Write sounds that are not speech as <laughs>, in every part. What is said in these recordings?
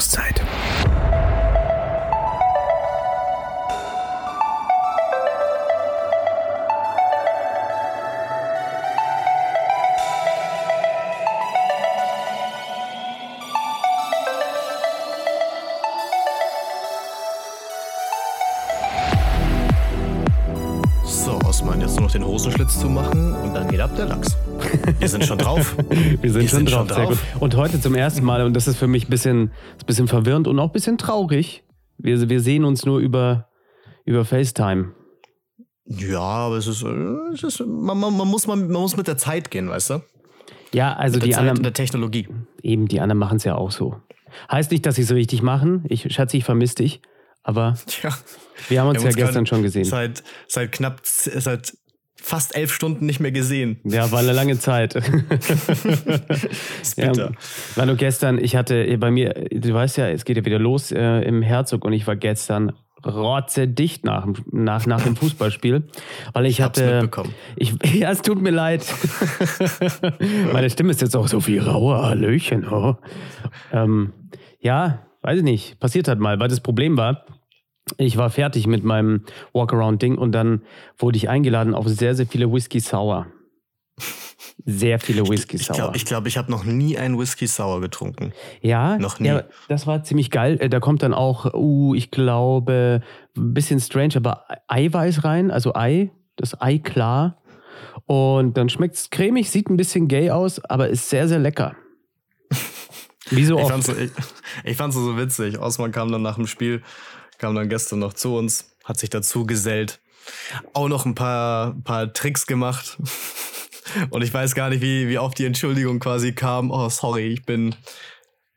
Auszeit. So, Osman, jetzt nur noch den Hosenschlitz zu machen und dann geht ab der Lachs. Wir sind schon drauf. Wir sind, Wir schon, sind drauf. schon drauf. Und heute zum ersten Mal, und das ist für mich ein bisschen, ein bisschen verwirrend und auch ein bisschen traurig. Wir, wir sehen uns nur über, über FaceTime. Ja, aber es ist, äh, es ist man, man, man, muss, man, man muss mit der Zeit gehen, weißt du? Ja, also Mit die Zeit anderen, der Technologie. eben, die anderen machen es ja auch so. Heißt nicht, dass sie es richtig machen. Ich, Schatzi, ich vermisse dich. Aber <laughs> Ja. wir haben uns Wir ja uns gestern gerade schon gesehen. Seit, seit knapp, seit fast elf Stunden nicht mehr gesehen. Ja, war eine lange Zeit. Ja, war nur gestern, ich hatte bei mir, du weißt ja, es geht ja wieder los äh, im Herzog und ich war gestern rotzedicht nach, dem- nach, nach dem Fußballspiel, weil ich, hab's hatte. Ich, <laughs> ja, es tut mir leid. <laughs> Meine Stimme ist jetzt auch so viel rauer. Hallöchen. Oh. Ähm, ja, weiß ich nicht. Passiert halt mal, weil das Problem war, ich war fertig mit meinem Walkaround-Ding und dann wurde ich eingeladen auf sehr, sehr viele Whisky Sour. Sehr viele Whisky Ich Sour. glaube, ich, glaub, ich habe noch nie einen Whisky Sour getrunken. Ja, Noch nie. Ja, das war ziemlich geil. Äh, Da kommt dann auch, uh, ich glaube, ein bisschen strange, aber Eiweiß rein, also Ei, das Ei klar. Und dann schmeckt es cremig, sieht ein bisschen gay aus, aber ist sehr, sehr lecker. <laughs> Wie so Ich oft. fand's, so- ich, ich fand's so witzig. Osman kam dann nach dem Spiel, kam dann gestern noch zu uns, hat sich dazu gesellt, auch noch ein paar, paar Tricks gemacht. <laughs> Und ich weiß gar nicht, wie, wie oft die Entschuldigung quasi kam. Oh, sorry, ich bin,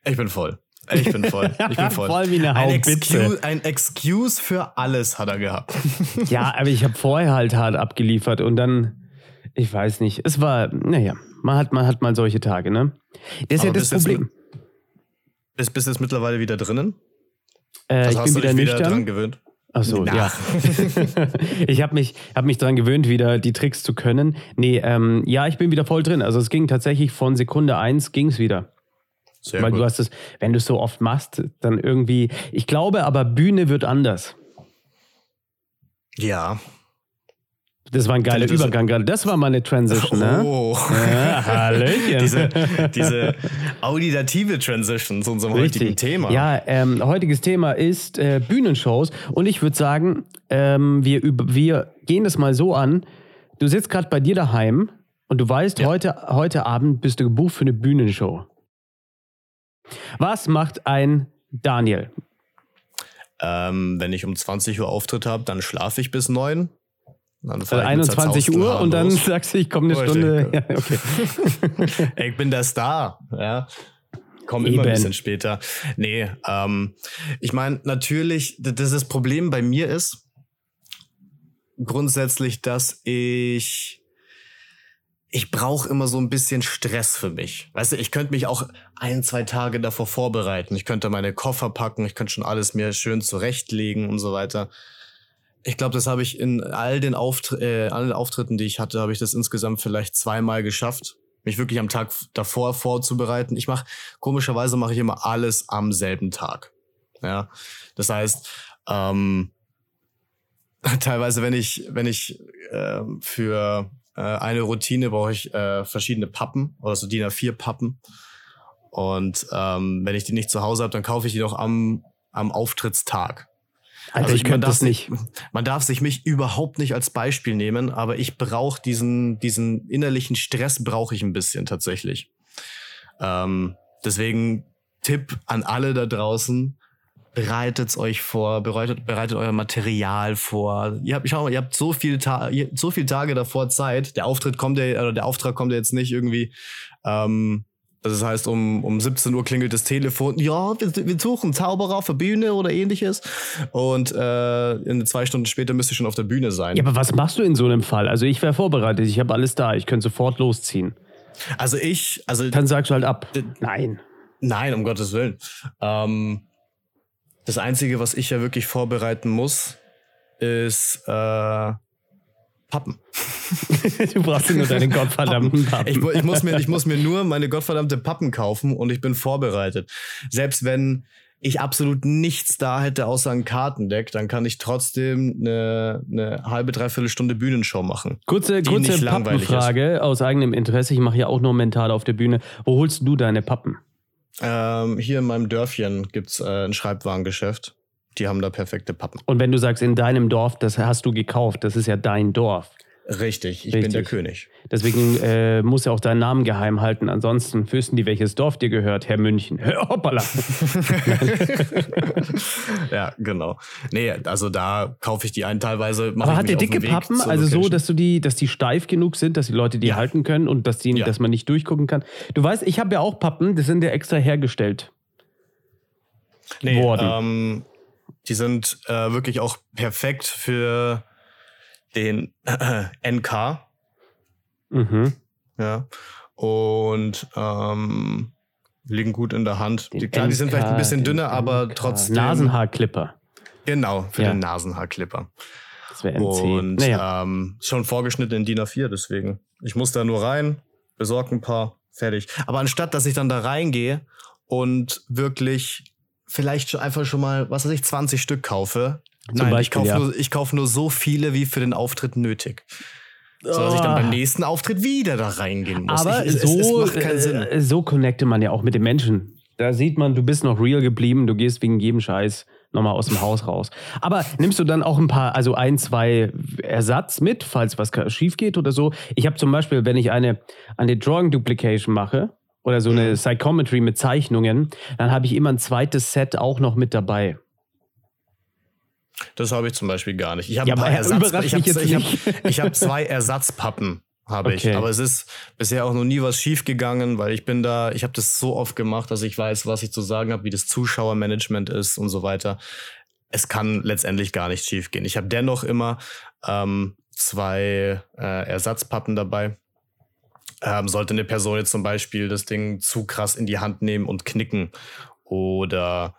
ich bin voll. Ich bin voll. <laughs> Ich bin voll. Voll wie eine ein. Excuse, ein Excuse für alles hat er gehabt. <laughs> Ja, aber ich habe vorher halt hart abgeliefert und dann, ich weiß nicht, es war, naja, man hat, man hat mal solche Tage, ne? Das ist ja Aber das bist jetzt Problem. Bist, bist jetzt mittlerweile wieder drinnen? Äh, Also ich bin wieder dich wieder nüchtern. dran gewöhnt? Ach so, Na. ja. <laughs> ich habe mich, hab mich dran gewöhnt, wieder die Tricks zu können. Nee, ähm, ja, ich bin wieder voll drin. Also es ging tatsächlich von Sekunde eins ging's wieder. Sehr Weil gut. du hast es, wenn du es so oft machst, dann irgendwie. Ich glaube aber, Bühne wird anders. ja. Das war ein geiler Das- Übergang gerade. Das war mal eine Transition, ne? Oh. Ja, Hallöchen. diese, diese auditative Transition zu unserem heutigen Thema. Ja, ähm, heutiges Thema ist äh, Bühnenshows und ich würde sagen, ähm, wir, wir gehen das mal so an. Du sitzt gerade bei dir daheim und du weißt, Ja. heute, heute Abend bist du gebucht für eine Bühnenshow. Was macht ein Daniel? Ähm, wenn ich um 20 Uhr Auftritt habe, dann schlafe ich bis 9. Also fahr ich mit 21 zerzausten Uhr und dann sagst du, ich komme eine Richtig. Stunde. <laughs> Ja, okay. Ey, ich bin der Star. Ja. Komm immer ein bisschen später. Nee, ähm, ich meine, natürlich, das, das Problem bei mir ist grundsätzlich, dass ich ich brauche immer so ein bisschen Stress für mich. Weißt du, ich könnte mich auch ein, zwei Tage davor vorbereiten. Ich könnte meine Koffer packen, ich könnte schon alles mir schön zurechtlegen und so weiter. Ich glaube, das habe ich in all den Auftr äh, allen Auftritten, die ich hatte, habe ich das insgesamt vielleicht zweimal geschafft, mich wirklich am Tag davor vorzubereiten. Ich mache komischerweise mache ich immer alles am selben Tag. Ja, das heißt, ähm, <laughs> teilweise, wenn ich wenn ich ähm, für äh, eine Routine brauche ich äh, verschiedene Pappen oder so DIN A4 Pappen. Und ähm, wenn ich die nicht zu Hause habe, dann kaufe ich die noch am am Auftrittstag. Alter, Also ich man könnte darf das nicht. Man darf sich mich überhaupt nicht als Beispiel nehmen, aber ich brauche diesen, diesen innerlichen Stress brauche ich ein bisschen tatsächlich. Ähm, deswegen Tipp an alle da draußen, bereitet euch vor, bereitet, bereitet euer Material vor. Ihr habt, schau mal, ihr habt so viel, Ta ihr- so viel Tage davor Zeit. Der Auftritt kommt ja, oder der Auftrag kommt ja jetzt nicht irgendwie, ähm, das heißt, um, um 17 Uhr klingelt das Telefon. Ja, wir, wir suchen Zauberer für Bühne oder ähnliches. Und äh, in zwei Stunden später müsst ihr schon auf der Bühne sein. Ja, aber was machst du in so einem Fall? Also ich wäre vorbereitet, ich habe alles da, ich könnte sofort losziehen. Also ich, also Dann sagst du halt ab. Nein. nein, um Gottes Willen. Ähm, das Einzige, was ich ja wirklich vorbereiten muss, ist äh, Pappen. <laughs> du brauchst nur deinen gottverdammten Pappen. Ich, ich, muss mir, ich muss mir nur meine gottverdammte Pappen kaufen und ich bin vorbereitet. Selbst wenn ich absolut nichts da hätte außer ein Kartendeck, dann kann ich trotzdem eine, eine halbe, dreiviertel Stunde Bühnenshow machen. Kurze, kurze. Pappenfrage aus eigenem Interesse. Ich mache ja auch nur mental auf der Bühne. Wo holst du deine Pappen? Ähm, hier in meinem Dörfchen gibt's äh, ein Schreibwarengeschäft. Die haben da perfekte Pappen. Und wenn du sagst, in deinem Dorf, das hast du gekauft, das ist ja dein Dorf. Richtig, ich bin der Richtig. König. Deswegen äh, musst du auch deinen Namen geheim halten. Ansonsten wüssten die, welches Dorf dir gehört, Herr München. <laughs> Hoppala. <laughs> ja, genau. Nee, also da kaufe ich die ein teilweise. mach Aber ich hat der dicke Pappen, also so, dass du die, dass die steif genug sind, dass die Leute die Ja. halten können und dass, die, Ja. dass man nicht durchgucken kann? Du weißt, ich habe ja auch Pappen, die sind ja extra hergestellt. nee, worden. Ähm, die sind äh, wirklich auch perfekt für den <clears throat> NK. Mhm. Ja. Und ähm, liegen gut in der Hand. Den Die, klar, die sind vielleicht ein NK, bisschen dünner, aber NK. trotzdem. Nasenhaarclipper. Genau, für Ja. den Nasenhaarclipper. Das wäre NC. Und naja. ähm, schon vorgeschnitten in DIN A4, deswegen. Ich muss da nur rein, besorge ein paar, fertig. Aber anstatt, dass ich dann da reingehe und wirklich vielleicht schon einfach schon mal, was weiß ich, 20 Stück kaufe. Zum Nein, ich Beispiel, kaufe ja. nur, ich kauf nur so viele, wie für den Auftritt nötig. So dass ich dann Ah. beim nächsten Auftritt wieder da reingehen muss. Aber ich, es, so, es, es macht keinen Sinn. äh, so connecte man ja auch mit den Menschen. Da sieht man, du bist noch real geblieben, du gehst wegen jedem Scheiß nochmal aus dem Haus raus. Aber nimmst du dann auch ein paar, also ein, zwei Ersatz mit, falls was schief geht oder so? Ich habe zum Beispiel, wenn ich eine, eine Drawing Duplication mache oder so eine Mhm. Psychometry mit Zeichnungen, dann habe ich immer ein zweites Set auch noch mit dabei. Das habe ich zum Beispiel gar nicht. Ich habe Ja, ein paar aber Ersatz, ich jetzt ich hab, ich hab zwei Ersatzpappen habe Okay. ich, aber es ist bisher auch noch nie was schief gegangen, weil ich bin da, ich habe das so oft gemacht, dass ich weiß, was ich zu sagen habe, wie das Zuschauermanagement ist und so weiter. Es kann letztendlich gar nicht schief gehen. Ich habe dennoch immer ähm, zwei äh, Ersatzpappen dabei. Ähm, sollte eine Person jetzt zum Beispiel das Ding zu krass in die Hand nehmen und knicken oder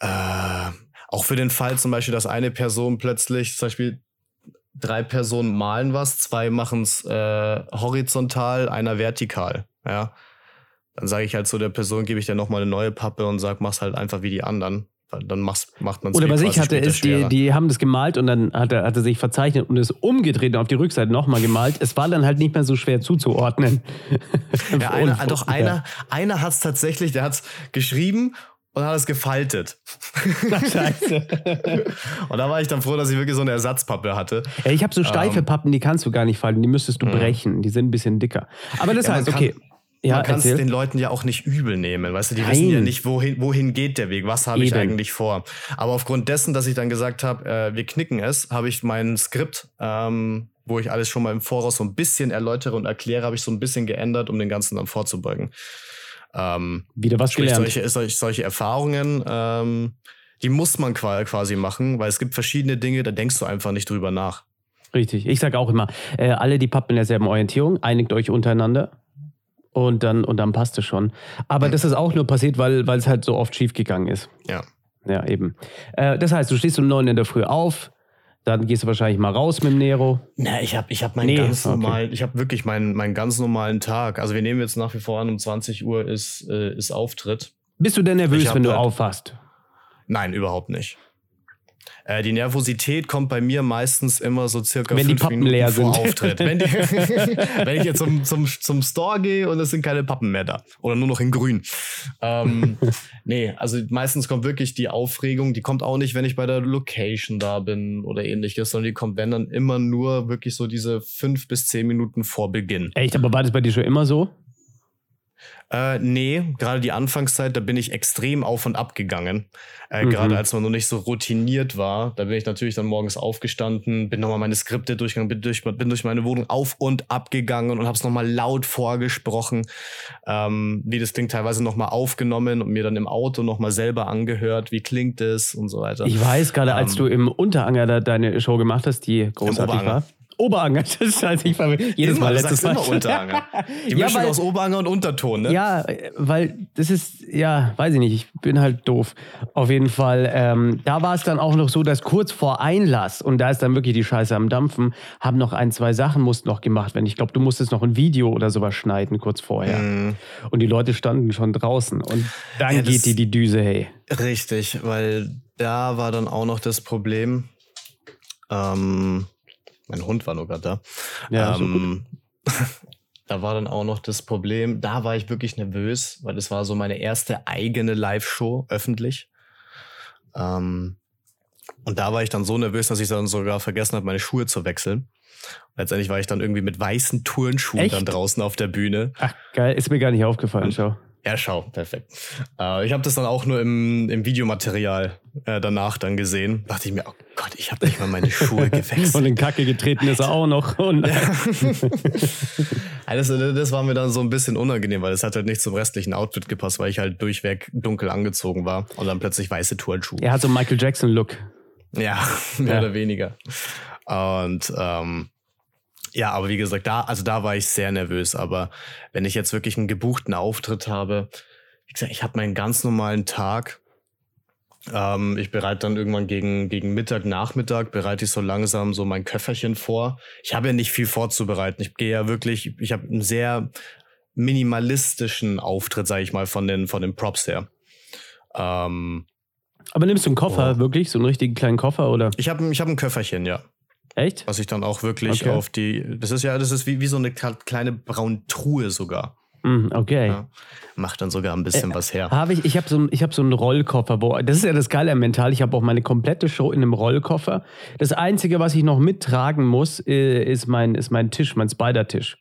äh, auch für den Fall zum Beispiel, dass eine Person plötzlich, zum Beispiel drei Personen malen was, zwei machen es äh, horizontal, einer vertikal. Ja, dann sage ich halt so der Person, gebe ich dir nochmal eine neue Pappe und sag, mach's halt einfach wie die anderen. Dann macht man es Oder was ich hatte, ist, die, die haben das gemalt und dann hat er, hat er sich verzeichnet und es umgedreht und auf die Rückseite nochmal gemalt. Es war dann halt nicht mehr so schwer zuzuordnen. <laughs> ja, einer, doch einer, einer hat es tatsächlich, der hat es geschrieben und hat es gefaltet. <laughs> Scheiße. Und da war ich dann froh, dass ich wirklich so eine Ersatzpappe hatte. Ja, ich habe so steife Ähm. Pappen, die kannst du gar nicht falten, die müsstest du Mhm. brechen. Die sind ein bisschen dicker. Aber das Ja, heißt, kann- okay. Ja, man kann es den Leuten ja auch nicht übel nehmen, weißt du, die wissen Nein. ja nicht, wohin, wohin geht der Weg, was habe ich eigentlich vor. Aber aufgrund dessen, dass ich dann gesagt habe, äh, wir knicken es, habe ich mein Skript, ähm, wo ich alles schon mal im Voraus so ein bisschen erläutere und erkläre, habe ich so ein bisschen geändert, um den Ganzen dann vorzubeugen. Ähm, Wieder was sprich, gelernt. solche, solche, solche Erfahrungen, ähm, die muss man qua- quasi machen, weil es gibt verschiedene Dinge, da denkst du einfach nicht drüber nach. Richtig. Ich sage auch immer, äh, alle die Pappen in derselben Orientierung, einigt euch untereinander. Und dann, und dann passt es schon. Aber das ist auch nur passiert, weil weil es halt so oft schief gegangen ist. Ja. Ja, eben. Äh, das heißt, du stehst um neun in der Früh auf, dann gehst du wahrscheinlich mal raus mit dem Nero. Na, ich habe ich hab meinen Nee, ganz okay. normalen, ich habe wirklich meinen, meinen ganz normalen Tag. Also wir nehmen jetzt nach wie vor an, um 20 Uhr ist, äh, ist Auftritt. Bist du denn nervös, wenn du halt- aufwachst? Nein, überhaupt nicht. Äh, die Nervosität kommt bei mir meistens immer so circa Wenn die fünf Pappen Minuten leer vor sind. Auftritt. Wenn, die, <laughs> <laughs> wenn ich jetzt zum, zum, zum Store gehe und es sind keine Pappen mehr da. Oder nur noch in grün. Ähm, <laughs> nee, also meistens kommt wirklich die Aufregung, die kommt auch nicht, wenn ich bei der Location da bin oder ähnliches, sondern die kommt, wenn dann immer nur wirklich so diese fünf bis zehn Minuten vor Beginn. Echt, aber war das bei dir schon immer so? Äh, nee, gerade die Anfangszeit, da bin ich extrem auf und ab gegangen. Äh, Mhm. Gerade als man noch nicht so routiniert war, da bin ich natürlich dann morgens aufgestanden, bin nochmal meine Skripte durchgegangen, bin durch, bin durch meine Wohnung auf und ab gegangen und habe es nochmal laut vorgesprochen, ähm, wie das Ding teilweise nochmal aufgenommen und mir dann im Auto nochmal selber angehört, wie klingt es und so weiter. Ich weiß gerade, als Ähm, du im Unteranger da deine Show gemacht hast, die großartig war. Oberanger. Das ist halt ich jedes Immer, Mal letztes Mal. immer Unteranger. Die <laughs> Ja, Mischung weil- aus Oberanger und Unterton, ne? Ja, weil das ist, ja, weiß ich nicht, ich bin halt doof. Auf jeden Fall, ähm, da war es dann auch noch so, dass kurz vor Einlass, und da ist dann wirklich die Scheiße am Dampfen, haben noch ein, zwei Sachen mussten noch gemacht werden. Ich glaube, du musstest noch ein Video oder sowas schneiden kurz vorher. Mhm. Und die Leute standen schon draußen. Und dann Ja, geht dir die Düse, hey. Richtig, weil da war dann auch noch das Problem. Ähm, mein Hund war nur gerade da. Ja, ähm, <laughs> da war dann auch noch das Problem, da war ich wirklich nervös, weil das war so meine erste eigene Live-Show öffentlich. Ähm, und da war ich dann so nervös, dass ich dann sogar vergessen habe, meine Schuhe zu wechseln. Letztendlich war ich dann irgendwie mit weißen Turnschuhen Echt? dann draußen auf der Bühne. Ach, geil, ist mir gar nicht aufgefallen, schau. Ja, schau, perfekt. Äh, ich habe das dann auch nur im, im Videomaterial äh, danach dann gesehen. Dachte ich mir, oh Gott, ich habe nicht mal meine Schuhe <laughs> Und gewechselt. in Kacke getreten ist er auch noch. Und <laughs> Ja, das, das war mir dann so ein bisschen unangenehm, weil es hat halt nicht zum restlichen Outfit gepasst, weil ich halt durchweg dunkel angezogen war und dann plötzlich weiße Turnschuhe. er hat so einen Michael Jackson-Look. Ja, <laughs> mehr Ja. oder weniger. Und ähm, ja, aber wie gesagt, da, also da war ich sehr nervös. Aber wenn ich jetzt wirklich einen gebuchten Auftritt habe, wie gesagt, ich habe meinen ganz normalen Tag. Ähm, ich bereite dann irgendwann gegen, gegen Mittag, Nachmittag, bereite ich so langsam so mein Köfferchen vor. Ich habe ja nicht viel vorzubereiten. Ich gehe ja wirklich, ich habe einen sehr minimalistischen Auftritt, sage ich mal, von den, von den Props her. Ähm, Aber nimmst du einen Koffer, Oh. wirklich? So einen richtigen kleinen Koffer oder? ich habe ich hab ein Köfferchen, ja. Echt? was ich dann auch wirklich Okay. auf die, das ist ja, das ist wie, wie so eine kle- kleine braune Truhe sogar. Hm, okay. Ja. Macht dann sogar ein bisschen was her. Habe ich, ich habe so, ich hab so einen Rollkoffer. Wo, das ist ja das Geile am Mental. Ich habe auch meine komplette Show in einem Rollkoffer. Das Einzige, was ich noch mittragen muss, äh, ist mein, ist mein Tisch, mein Spider-Tisch.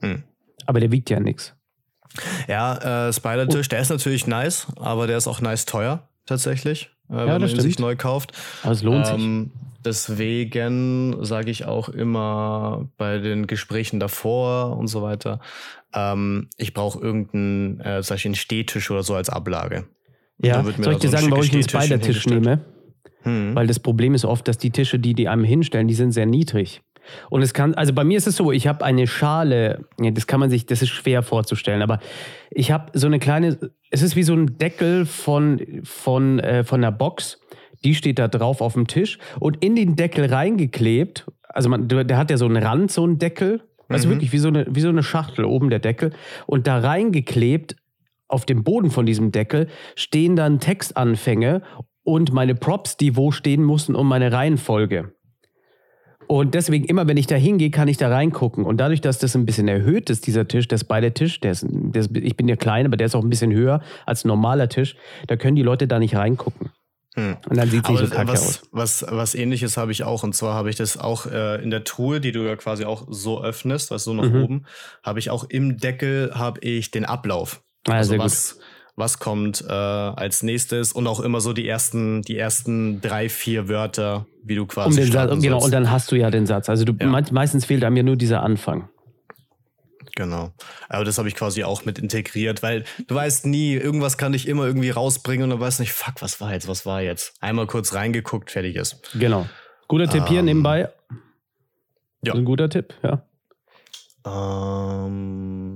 Hm. Aber der wiegt ja nichts. Ja, äh, Spider-Tisch, der ist natürlich nice, aber der ist auch nice teuer, tatsächlich, äh, wenn man ihn sich stimmt. neu kauft. Aber es lohnt sich. Ähm, deswegen sage ich auch immer bei den Gesprächen davor und so weiter, ähm, ich brauche irgendeinen, äh, sag ich, einen Stehtisch oder so als Ablage. Ja, soll ich dir so ein sagen, warum ich einen Spider-Tisch nehme? Hm. Weil das Problem ist oft, dass die Tische, die die einem hinstellen, die sind sehr niedrig. Und es kann, also bei mir ist es so, ich habe eine Schale, das kann man sich, das ist schwer vorzustellen, aber ich habe so eine kleine, es ist wie so ein Deckel von, von, äh, von einer Box, die steht da drauf auf dem Tisch und in den Deckel reingeklebt, also man, der der hat ja so einen Rand, so einen Deckel, also Mhm. wirklich wie so, eine, wie so eine Schachtel oben der Deckel und da reingeklebt auf dem Boden von diesem Deckel stehen dann Textanfänge und meine Props, die wo stehen mussten, um meine Reihenfolge. Und deswegen, immer wenn ich da hingehe, kann ich da reingucken. Und dadurch, dass das ein bisschen erhöht ist, dieser Tisch, das bei der Tisch, der ist, der ist, ich bin ja klein, aber der ist auch ein bisschen höher als ein normaler Tisch, da können die Leute da nicht reingucken. Hm. Und dann sieht Aber so kacke was, aus. was, was ähnliches habe ich auch. Und zwar habe ich das auch äh, in der Truhe, die du ja quasi auch so öffnest, was so nach Mhm. oben, habe ich auch im Deckel habe ich den Ablauf. Ah, also sehr gut. Was, kommt äh, als nächstes und auch immer so die ersten, die ersten drei, vier Wörter, wie du quasi Um den Satz, genau, und dann hast du ja den Satz. Also du, Ja. meist- meistens fehlt einem ja nur dieser Anfang. Genau. Aber das habe ich quasi auch mit integriert, weil du weißt nie, irgendwas kann ich immer irgendwie rausbringen und du weißt nicht, fuck, was war jetzt, was war jetzt? Einmal kurz reingeguckt, fertig ist. Genau. Guter Tipp hier Ähm, nebenbei. ja. Ein guter Tipp, ja. Ähm,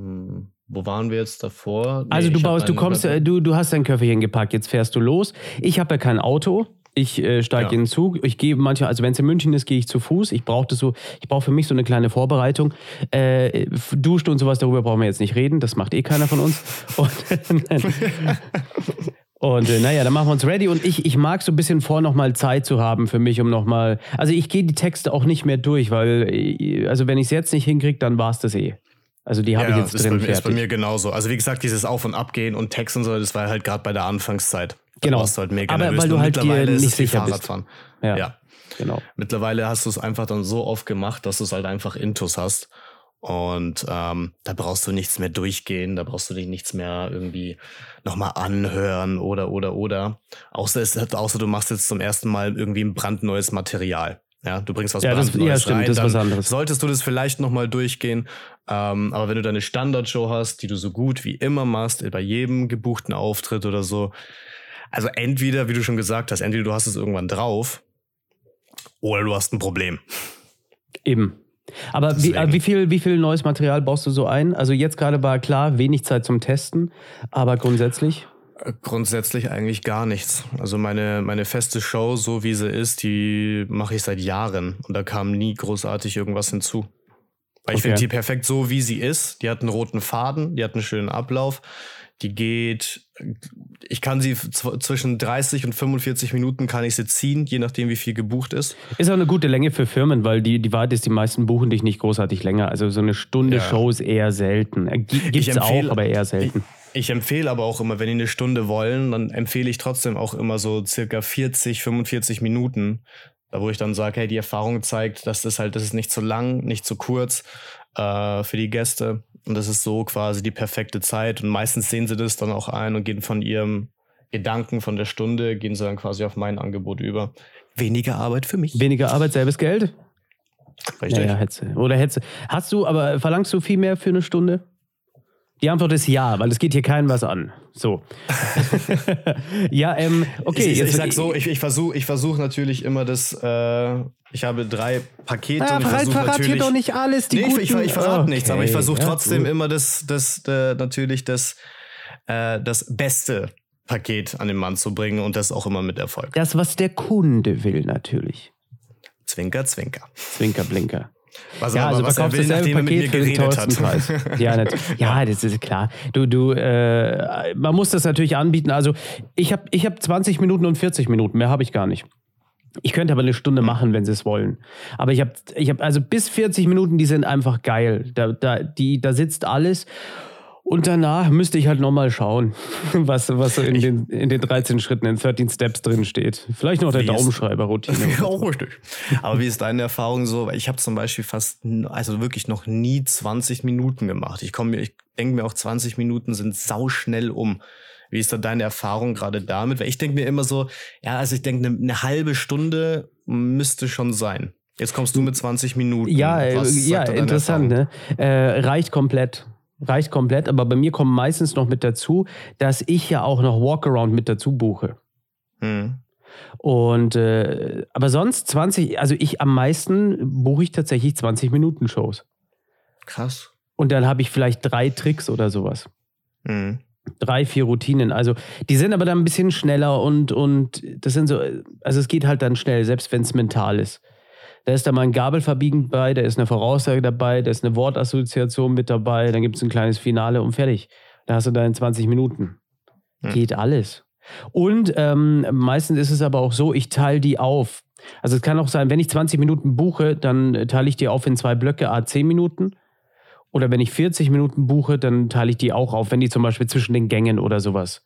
wo waren wir jetzt davor? Nee, Also du baust, du kommst, äh, du, du hast dein Köfferchen gepackt, jetzt fährst du los. Ich habe ja kein Auto. Ich äh, steige Ja. in den Zug. Ich gehe manchmal, also wenn es in München ist, gehe ich zu Fuß. Ich brauche das so, ich brauche für mich so eine kleine Vorbereitung. Äh, duscht und sowas, darüber brauchen wir jetzt nicht reden. Das macht eh keiner von uns. <laughs> Und, und äh, naja, dann machen wir uns ready. Und ich, ich mag so ein bisschen vor, nochmal Zeit zu haben für mich, um nochmal. Also ich gehe die Texte auch nicht mehr durch, weil, äh, also wenn ich es jetzt nicht hinkriege, dann war es das eh. Also die habe ja, ich jetzt ist, drin bei, mir- ist bei mir genauso. Also wie gesagt, dieses Auf- und Abgehen und Text und so, das war halt gerade bei der Anfangszeit. Da Genau. halt mega Aber nervös. weil du Und halt mittlerweile ist nicht sicher bist. Ja, ja. genau. Mittlerweile hast du es einfach dann so oft gemacht, dass du es halt einfach intus hast. Und ähm, da brauchst du nichts mehr durchgehen, da brauchst du dich nichts mehr irgendwie nochmal anhören oder oder oder. Außer, es, außer du machst jetzt zum ersten Mal irgendwie ein brandneues Material. Ja, du bringst was Ja, das- ja, stimmt, rein, das ist was anderes. solltest du das vielleicht nochmal durchgehen. Ähm, aber wenn du deine Standardshow hast, die du so gut wie immer machst, bei jedem gebuchten Auftritt oder so, also entweder, wie du schon gesagt hast, entweder du hast es irgendwann drauf oder du hast ein Problem. Eben. Aber wie, Deswegen. äh, wie, viel, wie viel neues Material baust du so ein? Also jetzt gerade war klar, wenig Zeit zum Testen, aber grundsätzlich? Grundsätzlich eigentlich gar nichts. Also meine, meine feste Show, so wie sie ist, die mache ich seit Jahren und da kam nie großartig irgendwas hinzu. Weil ich Okay. finde die perfekt so, wie sie ist. Die hat einen roten Faden, die hat einen schönen Ablauf. Die geht, ich kann sie zw- zwischen 30 und 45 Minuten kann ich sie ziehen, je nachdem wie viel gebucht ist. Ist auch eine gute Länge für Firmen, weil die, die Wahrheit ist, die meisten buchen dich nicht großartig länger. Also so eine Stunde Ja. Show ist eher selten. Äh, gi- Gibt's Ich empfehle- auch, aber eher selten. Ich empfehle aber auch immer, wenn die eine Stunde wollen, dann empfehle ich trotzdem auch immer so circa 40, 45 Minuten. Da wo ich dann sage, hey, die Erfahrung zeigt, dass das halt, das ist nicht zu lang, nicht zu kurz äh, für die Gäste. Und das ist so quasi die perfekte Zeit. Und meistens sehen sie das dann auch ein und gehen von ihrem Gedanken von der Stunde, gehen sie dann quasi auf mein Angebot über. Weniger Arbeit für mich. Weniger Arbeit, selbes Geld? Richtig. Naja, Hetze. Oder Hetze. Hast du, aber verlangst du viel mehr für eine Stunde? Die Antwort ist ja, weil es geht hier keinem was an. So. <laughs> ja, ähm, okay. ich, ich, ich sag so, ich, ich versuche ich versuch natürlich immer das, äh, ich habe drei Pakete Ah, und ich verrat, hier doch nicht alles. Die nee, ich, guten, ich, ich verrate Okay, nichts, aber ich versuche ja, trotzdem gut. immer das, das, äh, natürlich das, äh, das beste Paket an den Mann zu bringen und das auch immer mit Erfolg. Das, was der Kunde will, natürlich. Zwinker, zwinker. Zwinker, blinker. Was, Ja, also was er verkaufst will, dasselbe Paket für mir den teuersten. Preis. Ja, natürlich. ja, das ist klar. Du, du, äh, man muss das natürlich anbieten. Also ich habe ich hab 20 Minuten und 40 Minuten, mehr habe ich gar nicht. Ich könnte aber eine Stunde machen, wenn sie es wollen. Aber ich habe, ich hab, also bis 40 Minuten, die sind einfach geil. Da, da, die, da sitzt alles. Und danach müsste ich halt nochmal schauen, <laughs> was, was so in den, in den 13 Schritten, in 13 Steps drin steht. Vielleicht noch der Daumenschreiber-Routine. <laughs> Auch richtig. Aber wie ist deine Erfahrung so? Weil ich habe zum Beispiel fast, also wirklich noch nie 20 Minuten gemacht. Ich komme mir, ich denke mir auch 20 Minuten sind sauschnell um. Wie ist da deine Erfahrung gerade damit? Weil ich denke mir immer so, ja, also ich denke, eine ne halbe Stunde müsste schon sein. Jetzt kommst du mit 20 Minuten. Ja, Was ja interessant. Ne? Äh, reicht komplett. Reicht komplett, aber bei mir kommt meistens noch mit dazu, dass ich ja auch noch Walkaround mit dazu buche. Hm. Und äh, aber sonst 20, also ich am meisten buche ich tatsächlich 20 Minuten Shows. Krass. Und dann habe ich vielleicht drei Tricks oder sowas. Hm. Drei, vier Routinen. Also die sind aber dann ein bisschen schneller und, und das sind so, also es geht halt dann schnell, selbst wenn es mental ist. Da ist da mal ein Gabelverbiegen bei, da ist eine Voraussage dabei, da ist eine Wortassoziation mit dabei, dann gibt es ein kleines Finale und fertig. Da hast du deine 20 Minuten. Hm. Geht alles. Und ähm, meistens ist es aber auch so, ich teile die auf. Also es kann auch sein, wenn ich 20 Minuten buche, dann äh, teile ich die auf in zwei Blöcke, a 10 Minuten. Oder wenn ich 40 Minuten buche, dann teile ich die auch auf, wenn die zum Beispiel zwischen den Gängen oder sowas,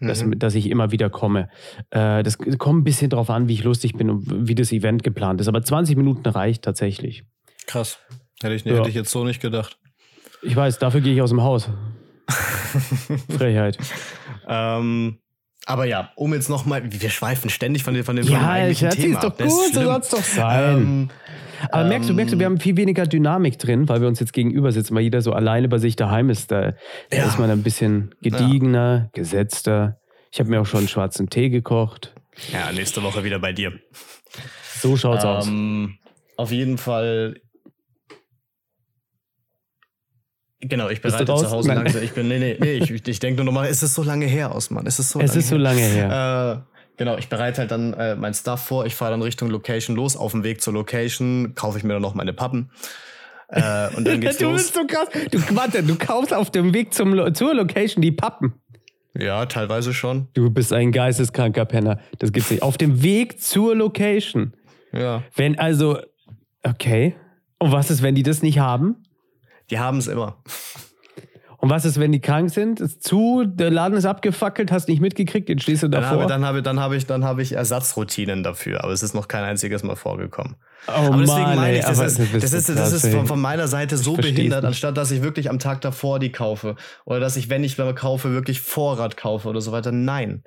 dass, Mhm. dass ich immer wieder komme. Äh, das kommt ein bisschen drauf an, wie ich lustig bin und wie das Event geplant ist. Aber 20 Minuten reicht tatsächlich. Krass. Hätte ich, Ja. hätte ich jetzt so nicht gedacht. Ich weiß, dafür gehe ich aus dem Haus. <laughs> Frechheit. Ähm, aber ja, um jetzt nochmal, wir schweifen ständig von dem, von dem Ja, eigentlichen Thema ist doch ab. Das gut, so schlimm. soll's doch sein. Ähm, Aber merkst du, merkst du, wir Ähm, haben viel weniger Dynamik drin, weil wir uns jetzt gegenüber sitzen, weil jeder so alleine bei sich daheim ist. Da, da Ja. ist man ein bisschen gediegener, gesetzter. Ich habe mir auch schon einen schwarzen Tee gekocht. ja, nächste Woche wieder bei dir. So schaut's aus. Ähm, auf jeden Fall. Genau, ich bereite zu Hause Nein. langsam. Ich bin, nee, nee, nee, ich, ich denke nur nochmal, es ist so lange her, Osman. Es ist so Es lange ist so her. lange her. Äh, genau, ich bereite halt dann äh, mein Stuff vor. Ich fahre dann Richtung Location los. Auf dem Weg zur Location kaufe ich mir dann noch meine Pappen. Äh, und dann <laughs> geht's du los. bist so krass. Du, warte, du kaufst auf dem Weg zum, zur Location die Pappen. Ja, teilweise schon. Du bist ein geisteskranker Penner. Das gibt's nicht. Auf dem Weg zur Location. Ja. Wenn also, okay. Und was ist, wenn die das nicht haben? Die haben es immer. Und was ist, wenn die krank sind? Ist zu, der Laden ist abgefackelt, hast nicht mitgekriegt, jetzt stehst du Dann davor. habe, dann, habe, dann, habe ich, dann habe ich Ersatzroutinen dafür, aber es ist noch kein einziges Mal vorgekommen. oh aber deswegen Mann, meine ich, das ist, das ist, das ist von, von meiner Seite so behindert, nicht. anstatt dass ich wirklich am Tag davor die kaufe. Oder dass ich, wenn ich mal kaufe, wirklich Vorrat kaufe oder so weiter. Nein.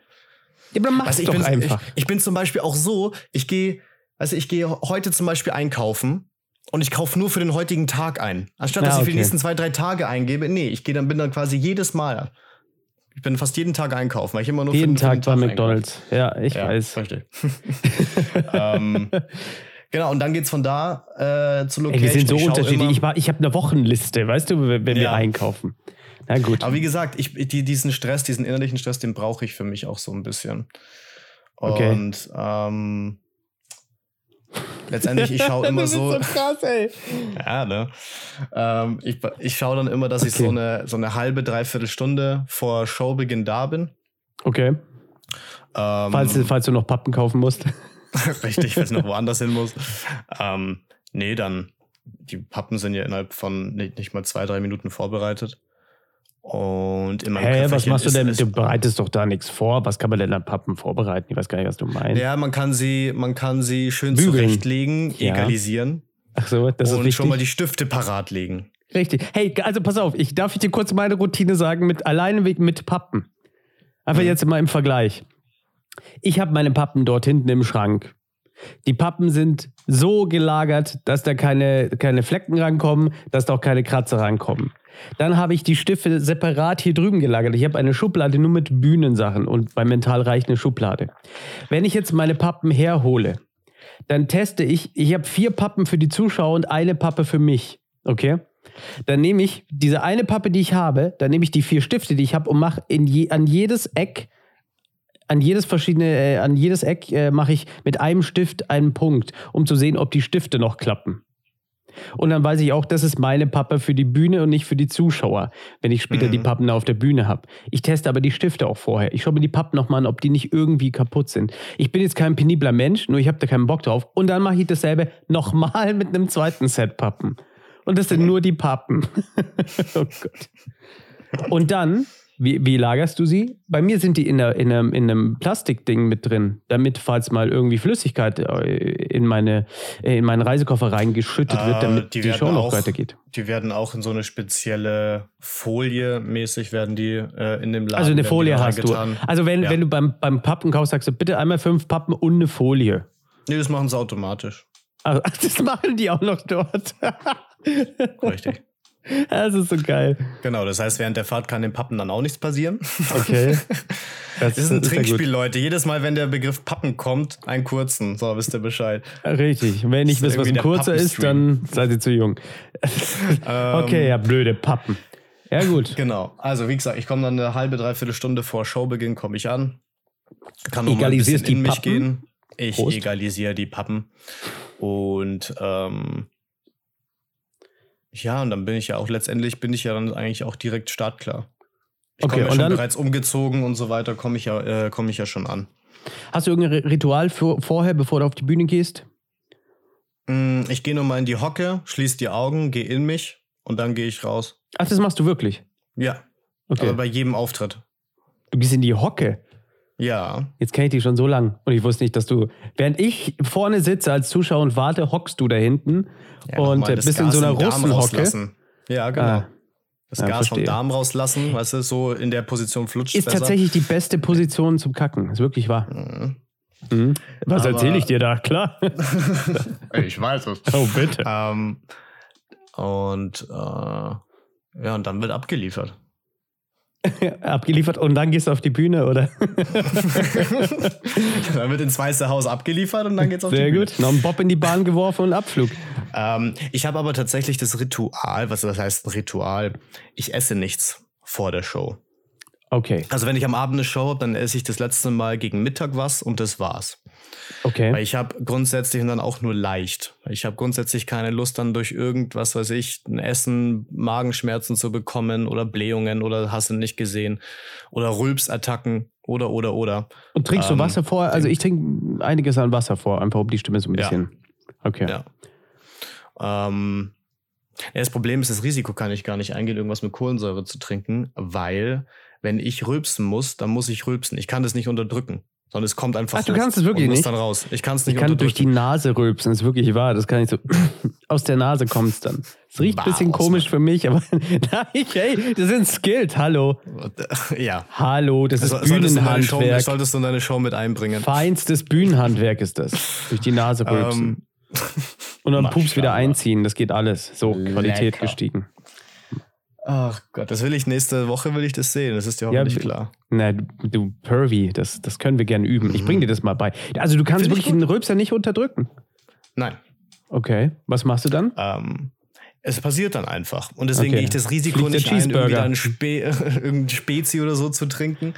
Ja, aber dann mach's Also ich, doch bin, einfach. Ich, ich bin zum Beispiel auch so, ich gehe, also ich gehe heute zum Beispiel einkaufen und ich kaufe nur für den heutigen Tag ein. Anstatt dass Ja, ich für die okay. nächsten zwei, drei Tage eingebe, nee, ich gehe dann, bin dann quasi jedes Mal. Ich bin fast jeden Tag einkaufen, weil ich immer nur Jeden für, den- für Tag den bei Tag McDonalds. Ja, ich einkaufe. Ja, weiß. verstehe. <laughs> ähm, Genau, und dann geht's von da äh, zu Location. Ey, wir sind so Ich unterschiedlich. Ich, war- ich habe eine Wochenliste, weißt du, wenn wir Ja. einkaufen. Na gut. Aber wie gesagt, ich, die, diesen Stress, diesen innerlichen Stress, den brauche ich für mich auch so ein bisschen. Okay. Und ähm, letztendlich, ich schaue <laughs> immer Das ist so. krass, ey. Ja, ne? Ähm, ich ich schaue dann immer, dass ich Okay. so eine, so eine halbe, dreiviertel Stunde vor Showbeginn da bin. Okay. Ähm, Falls, du- falls du noch Pappen kaufen musst. <laughs> Richtig, wenn es noch <laughs> woanders hin muss. Ähm, nee, dann, die Pappen sind ja innerhalb von nicht, nicht mal zwei, drei Minuten vorbereitet. Und in meinem Hä, was machst du denn? Du bereitest doch da nichts vor. Was kann man denn an Pappen vorbereiten? Ich weiß gar nicht, was du meinst. Ja, man kann sie, man kann sie schön Bügeln. zurechtlegen, Ja. egalisieren Ach so, das ist und schon mal die Stifte parat legen. Richtig. Hey, also pass auf, ich darf ich dir kurz meine Routine sagen mit alleine mit- mit Pappen. Einfach Mhm. jetzt mal im Vergleich. Ich habe meine Pappen dort hinten im Schrank. Die Pappen sind so gelagert, dass da keine, keine Flecken rankommen, dass da auch keine Kratzer rankommen. Dann habe ich die Stifte separat hier drüben gelagert. Ich habe eine Schublade nur mit Bühnensachen und bei Mental reicht eine Schublade. Wenn ich jetzt meine Pappen herhole, dann teste ich, ich habe vier Pappen für die Zuschauer und eine Pappe für mich. Okay? Dann nehme ich diese eine Pappe, die ich habe, dann nehme ich die vier Stifte, die ich habe und mache je, an jedes Eck, an jedes verschiedene, äh, an jedes Eck äh, mache ich mit einem Stift einen Punkt, um zu sehen, ob die Stifte noch klappen. Und dann weiß ich auch, das ist meine Pappe für die Bühne und nicht für die Zuschauer, wenn ich später Mhm. die Pappen da auf der Bühne habe. Ich teste aber die Stifte auch vorher. Ich schaue mir die Pappen nochmal an, ob die nicht irgendwie kaputt sind. Ich bin jetzt kein penibler Mensch, nur ich habe da keinen Bock drauf. Und dann mache ich dasselbe nochmal <laughs> mit einem zweiten Set Pappen. Und das sind nur die Pappen. <laughs> oh Gott. Und dann, wie, wie lagerst du sie? Bei mir sind die in, der, in, einem, in einem Plastikding mit drin, damit, falls mal irgendwie Flüssigkeit äh, in, meine, äh, in meinen Reisekoffer reingeschüttet Äh, wird, damit die die, Show noch weitergeht. Die werden auch in so eine spezielle Folie mäßig werden die äh, in dem Laden. Also eine Folie hast du. Also wenn, Ja. wenn du beim, beim Pappen kaufst, sagst du bitte einmal fünf Pappen und eine Folie. Nee, das machen sie automatisch. Also, <laughs> das machen die auch noch dort. Richtig. Das ist so geil. genau, das heißt, während der Fahrt kann den Pappen dann auch nichts passieren. Okay. <laughs> Das, Das ist ein ja. Trinkspiel, Leute. Jedes Mal, wenn der Begriff Pappen kommt, einen kurzen. So, wisst ihr Bescheid. Richtig. Wenn ist wisst, was ein kurzer ist, dann seid ihr zu jung. okay, ja, blöde Pappen. Ja, gut. Genau. Also, wie gesagt, ich komme dann eine halbe, dreiviertel Stunde vor Showbeginn, komme ich an. Kann noch mal ein bisschen in mich Pappen? gehen. Ich Prost. egalisiere die Pappen. Und ähm, ja, und dann bin ich ja auch letztendlich, bin ich ja dann eigentlich auch direkt startklar. Ich Okay, komme ja und schon dann- bereits umgezogen und so weiter, komme ich, ja, äh, komme ich ja schon an. Hast du irgendein Ritual für, vorher, bevor du auf die Bühne gehst? Mm, Ich gehe nochmal in die Hocke, schließe die Augen, gehe in mich und dann gehe ich raus. Ach, das machst du wirklich? Ja, Okay. aber bei jedem Auftritt. du gehst in die Hocke. Ja, Jetzt kenne ich dich schon so lang und ich wusste nicht, dass du, während ich vorne sitze als Zuschauer und warte, hockst du da hinten Ja, und äh, bist in Gas so einer Russenhocke. Ja, genau. Ah, das ja, Gas verstehe. vom Darm rauslassen, weißt du, so in der Position flutscht Ist besser. tatsächlich die beste Position zum Kacken. Ist wirklich wahr. Mhm. Mhm. Was erzähle ich dir da? Klar. <laughs> Ich weiß es. Oh, bitte. Ähm, und äh, ja, und dann wird abgeliefert. <laughs> Abgeliefert und dann gehst du auf die Bühne, oder? <laughs> dann wird ins Weiße Haus abgeliefert und dann geht's auf Sehr die Bühne. gut. Noch einen Bob in die Bahn geworfen und Abflug. Ähm, ich habe aber tatsächlich das Ritual, was das heißt ein Ritual? Ich esse nichts vor der Show. Okay, Also wenn ich am Abend eine Show habe, dann esse ich das letzte Mal gegen Mittag was und das war's. Weil okay. ich habe grundsätzlich und dann auch nur leicht. Ich habe grundsätzlich keine Lust dann durch irgendwas, weiß ich, ein Essen, Magenschmerzen zu bekommen oder Blähungen oder hast du nicht gesehen oder Rülpsattacken oder oder oder. Und trinkst du ähm, Wasser vor? Also ich trinke einiges an Wasser vor, einfach um die Stimme so ein Ja. bisschen. Okay. Ja. Ähm, ja, das Problem ist, das Risiko kann ich gar nicht eingehen, irgendwas mit Kohlensäure zu trinken, weil wenn ich rülpsen muss, dann muss ich rülpsen. Ich kann das nicht unterdrücken, sondern es kommt einfach Ach, du kannst es wirklich nicht? dann raus. Ich kann es Ich nicht kann durch die. Nase rülpsen, ist wirklich wahr. Das kann ich so. <clears throat> Aus der Nase kommt es dann. Es riecht ein bisschen komisch für mich, aber <laughs> nein, hey, das sind Skills. Hallo. <laughs> ja. Hallo, das ist So- solltest, du in deine Show, Bühnenhandwerk. solltest du in deine Show mit einbringen. Feinstes Bühnenhandwerk ist das. Durch die Nase rülpsen. Ähm, <laughs> Und dann Pups wieder einziehen. Das geht alles. So, Qualität Lecker. gestiegen. Ach Gott, das will ich nächste Woche will ich das sehen. Das ist dir Ja, hoffentlich w- klar. Na, du, Pervy, das, das können wir gerne üben. Ich bring dir das mal bei. Also du kannst Find ich wirklich einen Rülpser nicht unterdrücken. Nein. Okay. Was machst du dann? Ähm, es passiert dann einfach. Und deswegen Okay. gehe ich das Risiko Fliegt nicht ein, irgendwie dann Spe <laughs> irgendein Spezi oder so zu trinken,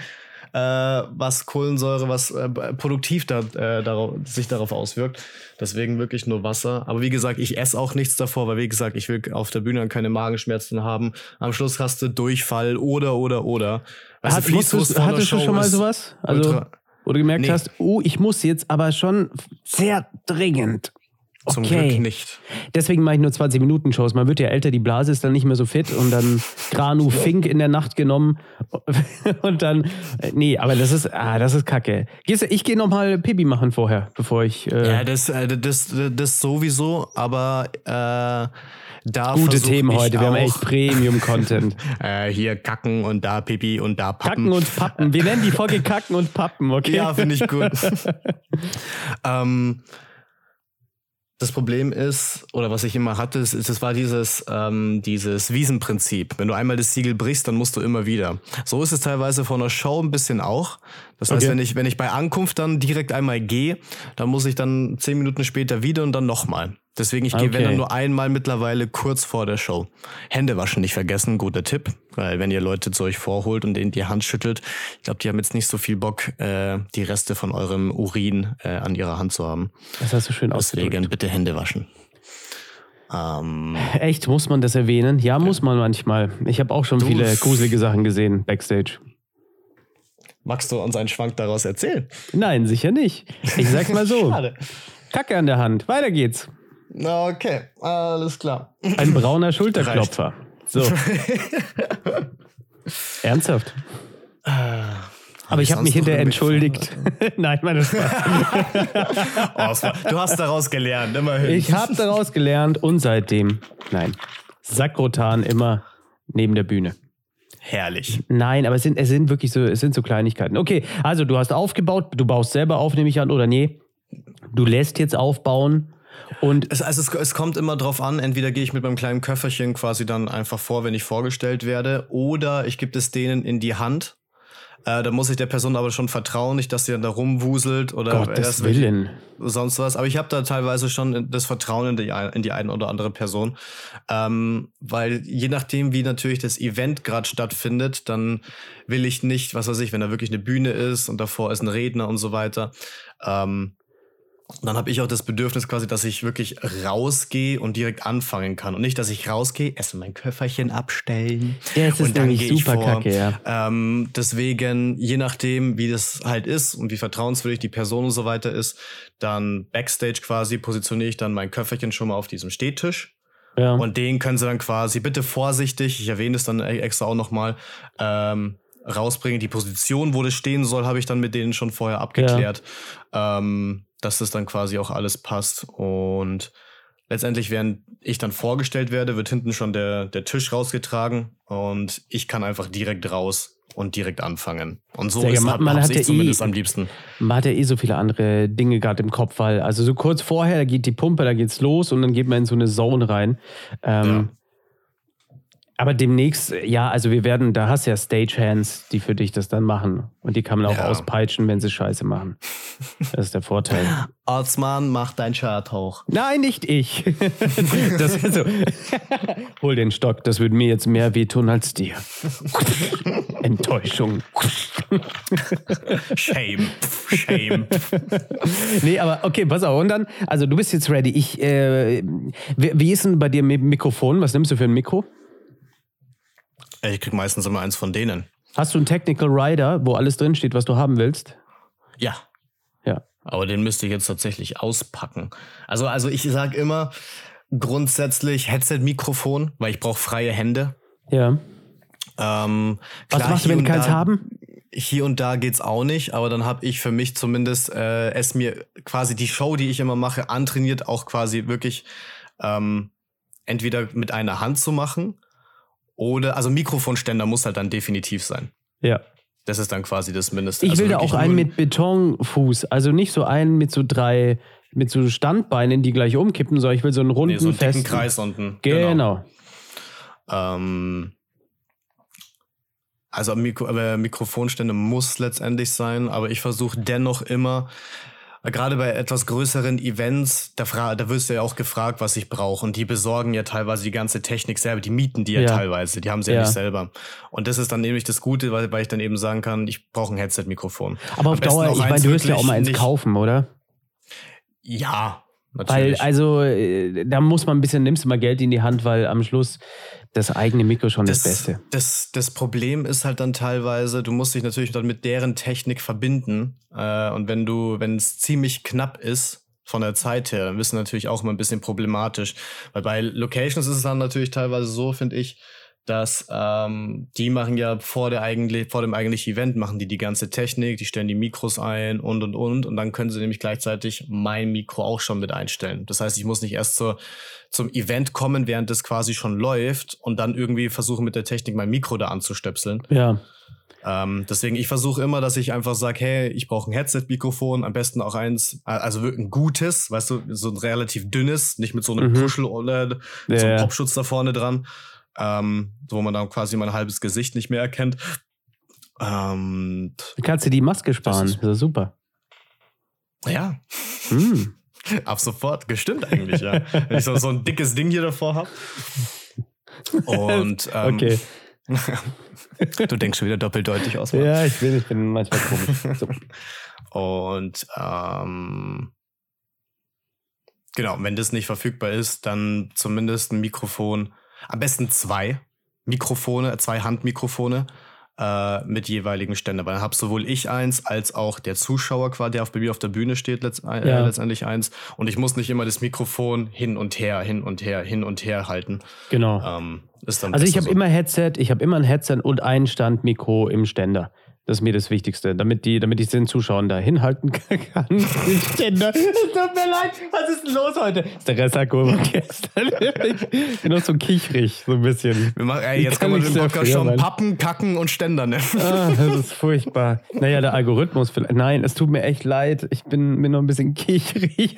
äh, was Kohlensäure, was äh, produktiv da, äh, darauf, sich darauf auswirkt. Deswegen wirklich nur Wasser. Aber wie gesagt, ich esse auch nichts davor, weil wie gesagt, ich will auf der Bühne keine Magenschmerzen haben. Am Schluss hast du Durchfall oder, oder, oder. Weißt Hat, musstest, hattest du schon mal sowas? Also, wo du gemerkt Nee. hast, oh, ich muss jetzt aber schon sehr dringend. Zum Okay. Glück nicht. Deswegen mache ich nur 20 Minuten Shows. Man wird ja älter, die Blase ist dann nicht mehr so fit und dann Granu Fink in der Nacht genommen <laughs> und dann äh, nee, aber das ist ah, das ist Kacke. Ich gehe noch mal Pipi machen vorher, bevor ich äh, Ja, das, äh, das, das sowieso, aber äh, da gute Themen heute. Wir haben echt Premium Content. <laughs> äh, hier kacken und da Pipi und da Pappen. Kacken und Pappen. Wir nennen die Folge <laughs> Kacken und Pappen, okay? Ja, finde ich gut. ähm, das Problem ist, oder was ich immer hatte, ist, das war dieses, ähm, dieses Wiesenprinzip. Wenn du einmal das Siegel brichst, dann musst du immer wieder. So ist es teilweise von der Show ein bisschen auch. Das heißt, Okay. wenn ich, wenn ich bei Ankunft dann direkt einmal gehe, dann muss ich dann zehn Minuten später wieder und dann nochmal. Deswegen, ich gehe, wenn dann nur einmal mittlerweile kurz vor der Show. Hände waschen nicht vergessen, guter Tipp. Weil wenn ihr Leute zu euch vorholt und denen die Hand schüttelt, ich glaube, die haben jetzt nicht so viel Bock, äh, die Reste von eurem Urin äh, an ihrer Hand zu haben. Das hast du schön ausgedrückt. Deswegen bitte Hände waschen. Ähm, <laughs> Echt, muss man das erwähnen? Ja, muss man manchmal. Ich habe auch schon Du- viele gruselige Sachen gesehen backstage. magst du uns einen Schwank daraus erzählen? Nein, sicher nicht. Ich sag's mal so. <laughs> Schade. Kacke an der Hand. Weiter geht's. Na, Okay, alles klar. Ein brauner Schulterklopfer. So. <laughs> Ernsthaft. Aber ich habe mich hinterher entschuldigt. <laughs> Nein, meine Spaß. <laughs> Oh, du hast daraus gelernt, immerhin. Ich habe daraus gelernt und seitdem, nein, Sakrotan immer neben der Bühne. Herrlich. Nein, aber es sind, es sind wirklich so, es sind so Kleinigkeiten. Okay, also du hast aufgebaut, du baust selber auf, nehme ich an, oder nee? Du lässt jetzt aufbauen und Es, also es, es kommt immer drauf an, entweder gehe ich mit meinem kleinen Köfferchen quasi dann einfach vor, wenn ich vorgestellt werde, oder ich gebe es denen in die Hand. Äh, da muss ich der Person aber schon vertrauen, nicht, dass sie dann da rumwuselt oder Gottes Willen. sonst was. Aber ich habe da teilweise schon das Vertrauen in die, in die eine oder andere Person. Ähm, weil je nachdem, wie natürlich das Event gerade stattfindet, dann will ich nicht, was weiß ich, wenn da wirklich eine Bühne ist und davor ist ein Redner und so weiter, ähm, dann habe ich auch das Bedürfnis quasi, dass ich wirklich rausgehe und direkt anfangen kann. Und nicht, dass ich rausgehe, erst mein Köfferchen abstellen. Ja, es ist und dann nämlich gehe ich super vor. kacke, ja. Ähm, deswegen, je nachdem, wie das halt ist und wie vertrauenswürdig die Person und so weiter ist, dann Backstage quasi positioniere ich dann mein Köfferchen schon mal auf diesem Stehtisch. Ja. Und den können sie dann quasi, bitte vorsichtig, ich erwähne es dann e- extra auch nochmal, ähm, rausbringen. Die Position, wo das stehen soll, habe ich dann mit denen schon vorher abgeklärt, ähm, dass das dann quasi auch alles passt. Und letztendlich, während ich dann vorgestellt werde, wird hinten schon der, der Tisch rausgetragen und ich kann einfach direkt raus und direkt anfangen. Und so Sehr ist hat, Man hab's hat ja zumindest eh- am liebsten. Man hat ja eh so viele andere Dinge gerade im Kopf, weil, also so kurz vorher, da geht die Pumpe, da geht's los und dann geht man in so eine Zone rein. Ähm, Aber demnächst, ja, also wir werden, da hast du ja Stagehands, die für dich das dann machen. Und die kann man auch Ja. auspeitschen, wenn sie Scheiße machen. Das ist der Vorteil. <laughs> Ortsmann, mach dein Shirt hoch. Nein, nicht ich. <laughs> Das so. <laughs> Hol den Stock, das würde mir jetzt mehr wehtun als dir. Enttäuschung. Shame. Shame. Nee, aber okay, pass auf. Und dann, also du bist jetzt ready. Ich, äh, wie, wie ist denn bei dir mit dem Mikrofon? Was nimmst du für ein Mikro? Ich krieg meistens immer eins von denen. Hast du einen Technical Rider, wo alles drinsteht, was du haben willst? Ja. Ja. Aber den müsste ich jetzt tatsächlich auspacken. Also, also ich sag immer grundsätzlich Headset-Mikrofon, weil ich brauche freie Hände. Ja. Ähm, Was klar, machst du, wenn die keins da- haben? Hier und da geht's auch nicht, aber dann habe ich für mich zumindest äh, es mir quasi die Show, die ich immer mache, antrainiert, auch quasi wirklich ähm, entweder mit einer Hand zu machen oder, also Mikrofonständer muss halt dann definitiv sein. Ja. Das ist dann quasi das Mindeste. Ich also will da auch einen mit Betonfuß. Also nicht so einen mit so drei, mit so Standbeinen, die gleich umkippen, sondern ich will so einen runden, nee, so einen dicken festen. Kreis unten. Genau. Ähm, also Mikro, äh, Mikrofonstände muss letztendlich sein, aber ich versuche dennoch immer, Gerade bei etwas größeren Events, da, da wirst du ja auch gefragt, was ich brauche. Und die besorgen ja teilweise die ganze Technik selber. Die mieten die ja, ja. teilweise. Die haben sie ja. ja. nicht selber. Und das ist dann nämlich das Gute, weil, weil ich dann eben sagen kann, ich brauche ein Headset-Mikrofon. Aber auf Dauer, ich meine, du wirst ja auch mal eins kaufen, oder? Ja, Natürlich. Weil, also, äh, da muss man ein bisschen, nimmst du mal Geld in die Hand, weil am Schluss das eigene Mikro schon das, das Beste. Das, das Problem ist halt dann teilweise, du musst dich natürlich dann mit deren Technik verbinden. Äh, und wenn du, wenn es ziemlich knapp ist, von der Zeit her, dann bist du natürlich auch immer ein bisschen problematisch. Weil bei Locations ist es dann natürlich teilweise so, finde ich, dass ähm, die machen ja vor der eigentlich vor dem eigentlichen Event machen die die ganze Technik, die stellen die Mikros ein und und und und dann können sie nämlich gleichzeitig mein Mikro auch schon mit einstellen. Das heißt, ich muss nicht erst zur, zum Event kommen, während es quasi schon läuft und dann irgendwie versuchen mit der Technik mein Mikro da anzustöpseln. Ja. Ähm, deswegen, ich versuche immer, dass ich einfach sage, hey, ich brauche ein Headset-Mikrofon, am besten auch eins, also wirklich ein gutes, weißt du, so ein relativ dünnes, nicht mit so einem mhm. Puschel oder ja, so einem Popschutz da vorne dran ähm, wo man dann quasi mein halbes Gesicht nicht mehr erkennt. Ähm, Wie kannst du die Maske sparen? Das ist, das ist super. Ja. Hm. <laughs> Ab sofort, gestimmt eigentlich, ja. Wenn ich so, so ein dickes Ding hier davor habe. Und <laughs> ähm, okay. <laughs> du denkst schon wieder doppeldeutig aus. Mann. Ja, ich bin, ich bin manchmal komisch. So. Und ähm, genau, wenn das nicht verfügbar ist, dann zumindest ein Mikrofon, am besten zwei Mikrofone, zwei Handmikrofone äh, mit jeweiligen Ständer. Weil dann habe sowohl ich eins als auch der Zuschauer, der auf, bei mir auf der Bühne steht, letzt, äh, ja. letztendlich eins. Und ich muss nicht immer das Mikrofon hin und her, hin und her, hin und her halten. Genau. Ähm, also ich habe so. immer Headset, ich habe immer ein Headset und ein Standmikro im Ständer. Das ist mir das Wichtigste, damit, die, damit ich den Zuschauern da hinhalten <laughs> kann. Den Ständer. Es tut mir leid, was ist denn los heute? Das ist der Restakkur gestern. Ich bin noch so kichrig, so ein bisschen. Wir machen, ey, jetzt kann man den Podcast schon. Pappen, Kacken und Ständer nennen. Ah, das ist furchtbar. Naja, der Algorithmus vielleicht. Nein, es tut mir echt leid. Ich bin, bin noch ein bisschen kichrig. <laughs>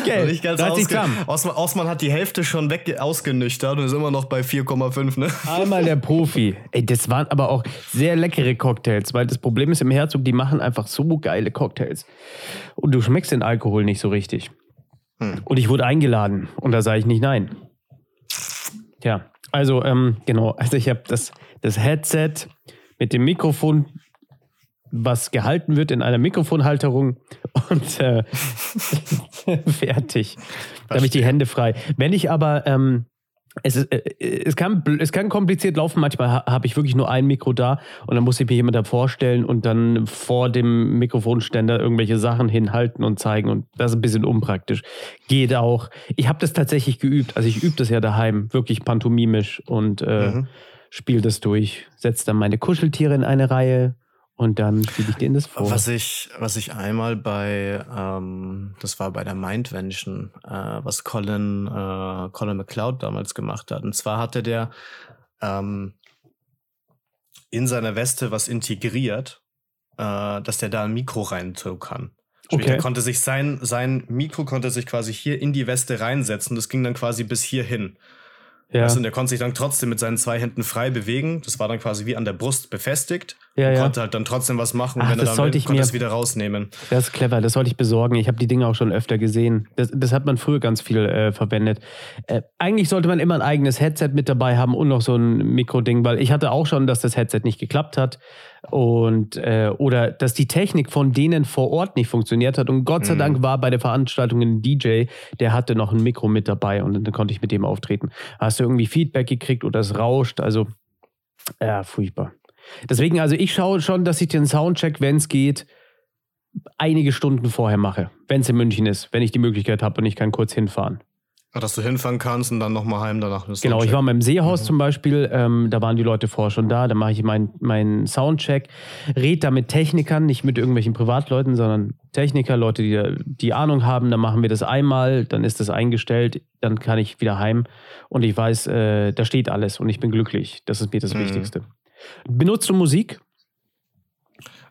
okay, nicht ganz ausge Osman, Osman hat die Hälfte schon weg ausgenüchtert und ist immer noch bei 4,5, ne? Einmal der Profi. Ey, das waren aber auch sehr leckere Cocktails, weil das Problem ist im Herzog, die machen einfach so geile Cocktails. Und du schmeckst den Alkohol nicht so richtig. Hm. Und ich wurde eingeladen und da sage ich nicht nein. Tja, also ähm, genau, also ich habe das, das Headset mit dem Mikrofon was gehalten wird in einer Mikrofonhalterung <laughs> und äh, <laughs> fertig. Da habe ich die Hände frei. Wenn ich aber, ähm, es, ist, äh, es, kann, es kann kompliziert laufen, manchmal ha, habe ich wirklich nur ein Mikro da und dann muss ich mir jemand da vorstellen und dann vor dem Mikrofonständer irgendwelche Sachen hinhalten und zeigen und das ist ein bisschen unpraktisch. Geht auch. Ich habe das tatsächlich geübt, also ich übe das ja daheim, wirklich pantomimisch und äh, mhm. spiele das durch. Setze dann meine Kuscheltiere in eine Reihe, und dann spiele ich denen das vor. Was ich, was ich einmal bei, ähm, das war bei der Mindvention, äh, was Colin, äh, Colin McLeod damals gemacht hat. Und zwar hatte der ähm, in seiner Weste was integriert, äh, dass der da ein Mikro rein tun kann. Okay. Er konnte sich sein, sein Mikro konnte sich quasi hier in die Weste reinsetzen. Das ging dann quasi bis hierhin. Ja. Weißt du, und der konnte sich dann trotzdem mit seinen zwei Händen frei bewegen. Das war dann quasi wie an der Brust befestigt. Ja, ja. konnte halt dann trotzdem was machen, Ach, wenn er dann sollte ich konnte mir, es wieder rausnehmen. Das ist clever, das sollte ich besorgen. Ich habe die Dinge auch schon öfter gesehen. Das, das hat man früher ganz viel äh, verwendet. Äh, eigentlich sollte man immer ein eigenes Headset mit dabei haben und noch so ein Mikroding, weil ich hatte auch schon, dass das Headset nicht geklappt hat und äh, oder dass die Technik von denen vor Ort nicht funktioniert hat. Und Gott sei mhm. Dank war bei der Veranstaltung ein DJ, der hatte noch ein Mikro mit dabei und dann konnte ich mit dem auftreten. Hast du irgendwie Feedback gekriegt oder es rauscht? Also, ja, furchtbar. Deswegen, also ich schaue schon, dass ich den Soundcheck, wenn es geht, einige Stunden vorher mache, wenn es in München ist, wenn ich die Möglichkeit habe und ich kann kurz hinfahren. Ach, dass du hinfahren kannst und dann nochmal heim danach. Genau, ich war beim Seehaus mhm. zum Beispiel, ähm, da waren die Leute vorher schon da, da mache ich meinen mein Soundcheck, rede da mit Technikern, nicht mit irgendwelchen Privatleuten, sondern Techniker, Leute, die, die Ahnung haben, dann machen wir das einmal, dann ist das eingestellt, dann kann ich wieder heim und ich weiß, äh, da steht alles und ich bin glücklich. Das ist mir das mhm. Wichtigste. Benutzt du Musik?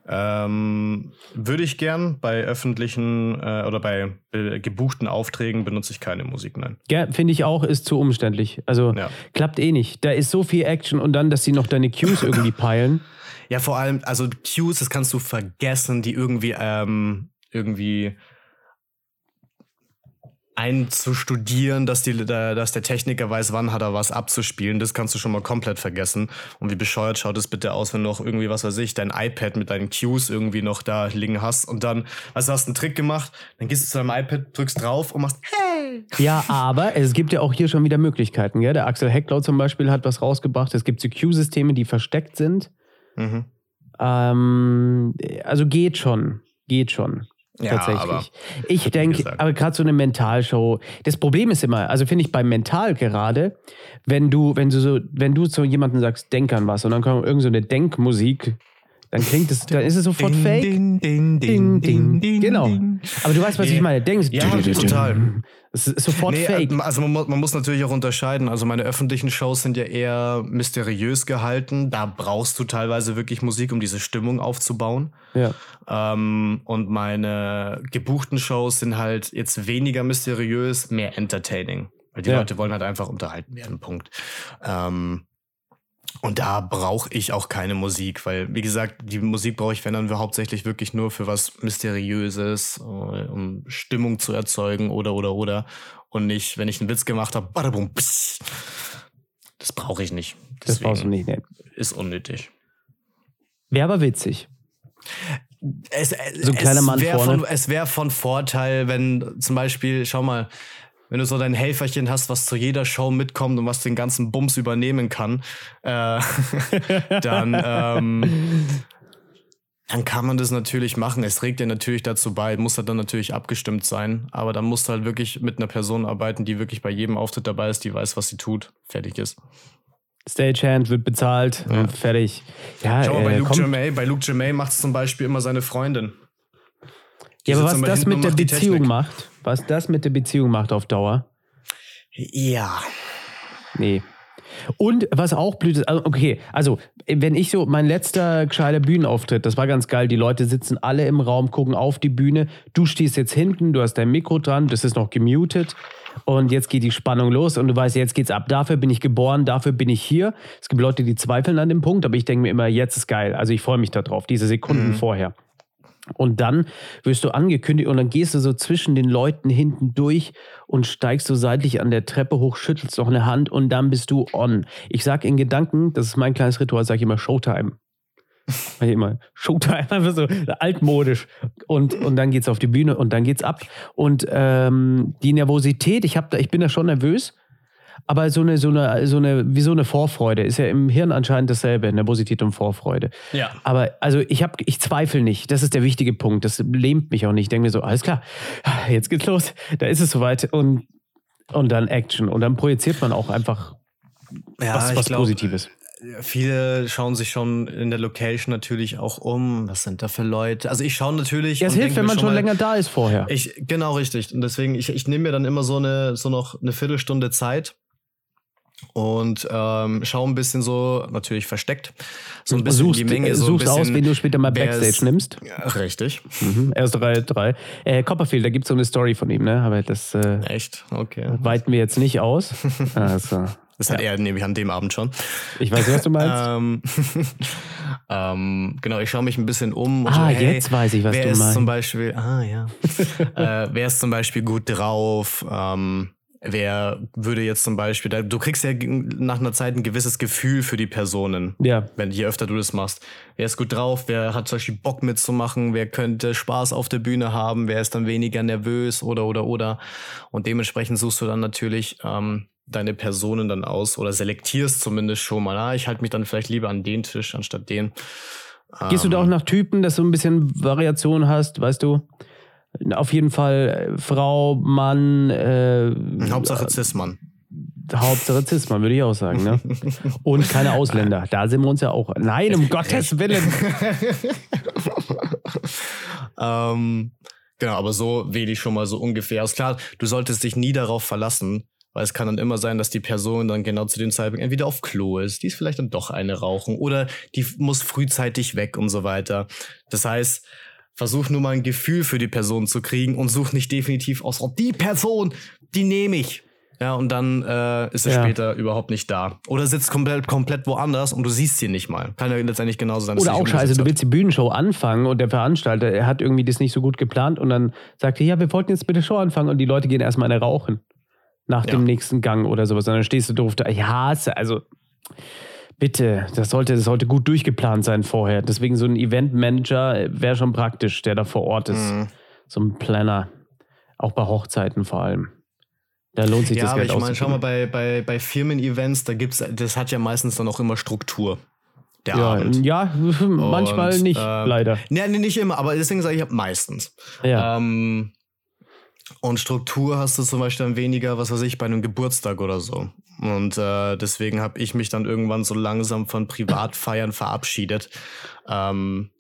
Ähm, würde ich gern. Bei öffentlichen äh, oder bei äh, gebuchten Aufträgen benutze ich keine Musik, nein. Ja, finde ich auch, ist zu umständlich. Also Ja. klappt eh nicht. Da ist so viel Action und dann, dass sie noch deine Cues irgendwie peilen. <laughs> Ja, vor allem, also Cues, das kannst du vergessen, die irgendwie, ähm, irgendwie einzustudieren, dass, die, da- dass der Techniker weiß, wann hat er was abzuspielen. Das kannst du schon mal komplett vergessen. Und wie bescheuert schaut es bitte aus, wenn du noch irgendwie, was weiß ich, dein iPad mit deinen Cues irgendwie noch da liegen hast und dann, also hast einen Trick gemacht, dann gehst du zu deinem iPad, drückst drauf und machst, hey! Ja, aber es gibt ja auch hier schon wieder Möglichkeiten. Gell? Der Axel Hecklau zum Beispiel hat was rausgebracht. Es gibt so Cue-Systeme, die versteckt sind. Mhm. Ähm, also geht schon. Geht schon. Ja, tatsächlich. aber ich denke, aber gerade so eine Mentalshow. Das Problem ist immer, also finde ich beim Mental gerade, wenn du, wenn du so, wenn du zu jemandem sagst, denk an was und dann kommt irgend so eine Denkmusik, dann klingt es, dann ist es sofort fake. Ding, ding, Ding, ding, ding, genau. ding. Aber du weißt, was ich meine. Denkst, Ja, total. Es ist sofort Nee, fake. also man, man muss natürlich auch unterscheiden. Also meine öffentlichen Shows sind ja eher mysteriös gehalten. Da brauchst du teilweise wirklich Musik, um diese Stimmung aufzubauen. Ja. Ähm, und meine gebuchten Shows sind halt jetzt weniger mysteriös, mehr entertaining. Weil die Ja. Leute wollen halt einfach unterhalten werden. Punkt. Ähm, und da brauche ich auch keine Musik, weil, wie gesagt, die Musik brauche ich, wenn dann hauptsächlich wirklich nur für was Mysteriöses, äh, um Stimmung zu erzeugen oder, oder, oder. Und nicht, wenn ich einen Witz gemacht habe, badabum, pss. Das brauche ich nicht. Das brauchst du Deswegen nicht. Nee. Ist unnötig. Wäre aber witzig. Es, So ein kleiner Mann vorne. Von, es wäre von Vorteil, wenn zum Beispiel, schau mal, wenn du so dein Helferchen hast, was zu jeder Show mitkommt und was den ganzen Bums übernehmen kann, äh, <laughs> dann, ähm, dann kann man das natürlich machen. Es trägt ja natürlich dazu bei, muss halt dann natürlich abgestimmt sein, aber dann musst du halt wirklich mit einer Person arbeiten, die wirklich bei jedem Auftritt dabei ist, die weiß, was sie tut, fertig ist. Stagehand wird bezahlt Ja. und fertig. Ja, Schau mal, bei äh, Luke Jermay, bei Luke Jermay macht es zum Beispiel immer seine Freundin. Die ja, aber was das mit der Beziehung Technik. macht, was das mit der Beziehung macht auf Dauer, Ja. nee. Und was auch blöd ist, also okay, also wenn ich so, mein letzter gescheiter Bühnenauftritt, das war ganz geil, die Leute sitzen alle im Raum, gucken auf die Bühne, du stehst jetzt hinten, du hast dein Mikro dran, das ist noch gemutet und jetzt geht die Spannung los und du weißt, jetzt geht's ab, dafür bin ich geboren, dafür bin ich hier. Es gibt Leute, die zweifeln an dem Punkt, aber ich denke mir immer, jetzt ist geil, also ich freue mich darauf, diese Sekunden Mhm. vorher. Und dann wirst du angekündigt und dann gehst du so zwischen den Leuten hinten durch und steigst so seitlich an der Treppe hoch, schüttelst noch eine Hand und dann bist du on. Ich sag in Gedanken, das ist mein kleines Ritual, sage ich immer Showtime. Sag ich immer Showtime, <laughs> einfach so altmodisch. Und, und dann geht's auf die Bühne und dann geht's ab. Und ähm, die Nervosität, ich, hab da, ich bin da schon nervös, aber so eine, so eine, so eine, wie so eine Vorfreude ist ja im Hirn anscheinend dasselbe, Nervosität und Vorfreude. Ja. Aber also ich habe, ich zweifle nicht. Das ist der wichtige Punkt. Das lähmt mich auch nicht. Ich denke mir so, alles klar, jetzt geht's los. Da ist es soweit und und dann Action und dann projiziert man auch einfach Ja, was, was glaub, Positives. Viele schauen sich schon in der Location natürlich auch um. Was sind da für Leute? Also ich schaue natürlich. Ja, es hilft, wenn man schon mal, länger da ist vorher. Ich, genau richtig. Und deswegen, ich, ich nehme mir dann immer so eine, so noch eine Viertelstunde Zeit und ähm, schaue ein bisschen so, natürlich versteckt, so ein bisschen suchst, die Menge. So ein suchst bisschen, aus, wen du später mal Backstage ist- nimmst. Ja, richtig. Mhm. Erste Reihe drei. Äh, Copperfield, da gibt es so eine Story von ihm, ne? Aber das äh, Echt? Okay. weiten wir jetzt nicht aus. <laughs> Also, Das hat er nämlich an dem Abend schon. ich weiß, was du meinst. Ähm, <laughs> ähm, genau, ich schaue mich ein bisschen um. und Ah, so, hey, jetzt weiß ich, was wer du ist meinst. zum Beispiel, ah ja, <laughs> äh, wer ist zum Beispiel gut drauf? Ähm, wer würde jetzt zum Beispiel, du kriegst ja nach einer Zeit ein gewisses Gefühl für die Personen, ja. wenn je öfter du das machst. Wer ist gut drauf? Wer hat zum Beispiel Bock mitzumachen? Wer könnte Spaß auf der Bühne haben? Wer ist dann weniger nervös oder oder oder? Und dementsprechend suchst du dann natürlich ähm, deine Personen dann aus oder selektierst zumindest schon mal. Ah, ich halte mich dann vielleicht lieber an den Tisch anstatt den. Gehst du da auch Ähm, nach Typen, dass du ein bisschen Variation hast, weißt du? Auf jeden Fall äh, Frau, Mann, äh, Hauptsache Cis-Mann. Hauptsache Cis-Mann, würde ich auch sagen, ne? <laughs> Und keine Ausländer. Da sind wir uns ja auch. Nein, um <laughs> Gottes Willen. <laughs> ähm, genau, aber so wähle ich schon mal so ungefähr aus. Klar, du solltest dich nie darauf verlassen, Weil es kann dann immer sein, dass die Person dann genau zu dem Zeitpunkt entweder auf Klo ist, die ist vielleicht dann doch eine rauchen oder die muss frühzeitig weg und so weiter. Das heißt, versuch nur mal ein Gefühl für die Person zu kriegen und such nicht definitiv aus, oh, die Person, die nehme ich. Ja, und dann äh, ist er ja. später überhaupt nicht da. Oder sitzt komplett, komplett woanders und du siehst sie nicht mal. Kann ja letztendlich genauso sein. Oder auch scheiße, du willst die Bühnenshow anfangen und der Veranstalter, er hat irgendwie das nicht so gut geplant und dann sagt er, ja, wir wollten jetzt bitte Show anfangen und die Leute gehen erstmal eine rauchen. Nach ja. dem nächsten Gang oder sowas. Und dann stehst du doof da. Ja, also bitte, das sollte, das sollte gut durchgeplant sein vorher. Deswegen so ein Eventmanager wäre schon praktisch, der da vor Ort ist. Mhm. So ein Planner. Auch bei Hochzeiten vor allem. Da lohnt sich ja, das Geld aber ich meine, schau mal, bei, bei, bei Firmen-Events, da gibt's, das hat ja meistens dann auch immer Struktur. Der ja, Abend. Ja, manchmal Und, nicht, äh, leider. Nee, nee, nicht immer, aber deswegen sage ich meistens. Ja. Ähm, und Struktur hast du zum Beispiel dann weniger, was weiß ich, bei einem Geburtstag oder so. Und äh, deswegen habe ich mich dann irgendwann so langsam von Privatfeiern verabschiedet. Ähm,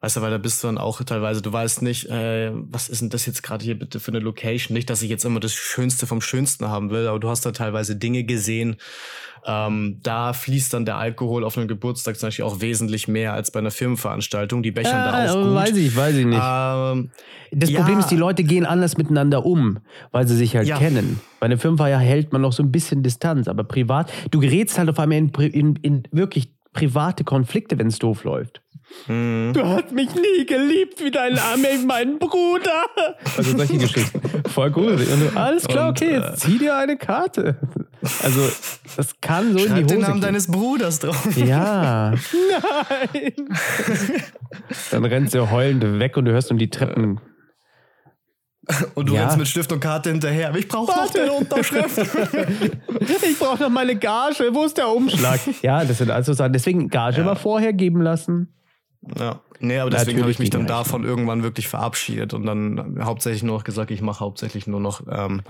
Weißt du, weil da bist du dann auch teilweise, du weißt nicht, äh, was ist denn das jetzt gerade hier bitte für eine Location? Nicht, dass ich jetzt immer das Schönste vom Schönsten haben will, aber du hast da teilweise Dinge gesehen. Ähm, da fließt dann der Alkohol auf einem Geburtstag zum Beispiel auch wesentlich mehr als bei einer Firmenveranstaltung. Die bechern ja, da auch gut. Weiß ich, weiß ich nicht. Ähm, das ja. Problem ist, die Leute gehen anders miteinander um, weil sie sich halt Ja. kennen. Bei einer Firmenfeier hält man noch so ein bisschen Distanz, aber privat, du gerätst halt auf einmal in, in, in wirklich private Konflikte, wenn es doof läuft. Mhm. Du hast mich nie geliebt wie dein Arme, <laughs> mein Bruder. Also solche Geschichten. Voll <laughs> du, alles klar, Und, okay, äh, jetzt zieh dir eine Karte. Also, das kann so in Schreib die den Hose Namen gehen. deines Bruders drauf. Ja. <laughs> Nein. Dann rennt sie heulend weg und du hörst um die Treppen. Und du Ja. rennst mit Stift und Karte hinterher. Ich brauche noch den Unterschrift. Ich brauche noch meine Gage. Wo ist der Umschlag? Ja, das sind also Sachen. Deswegen Gage Ja. mal vorher geben lassen. Ja, nee, aber deswegen habe ich mich dann davon irgendwann wirklich verabschiedet und dann hauptsächlich nur noch gesagt, ich mache hauptsächlich nur noch ähm,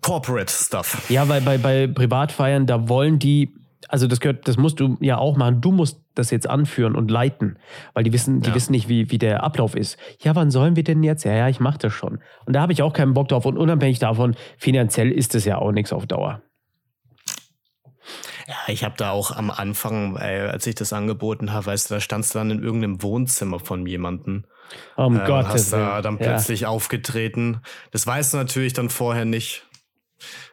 Corporate Stuff. Ja, weil bei, bei Privatfeiern, da wollen die, also das gehört, das musst du ja auch machen. Du musst das jetzt anführen und leiten, weil die wissen, die Ja. wissen nicht, wie, wie der Ablauf ist. Ja, wann sollen wir denn jetzt? Ja, ja, ich mache das schon. Und da habe ich auch keinen Bock drauf. Und unabhängig davon, finanziell ist es ja auch nichts auf Dauer. Ja, ich habe da auch am Anfang, äh, als ich das angeboten habe, weißt du, da standst du dann in irgendeinem Wohnzimmer von jemandem. Um Ähm, Gottes hast da dann Ja. plötzlich aufgetreten. Das weißt du natürlich dann vorher nicht,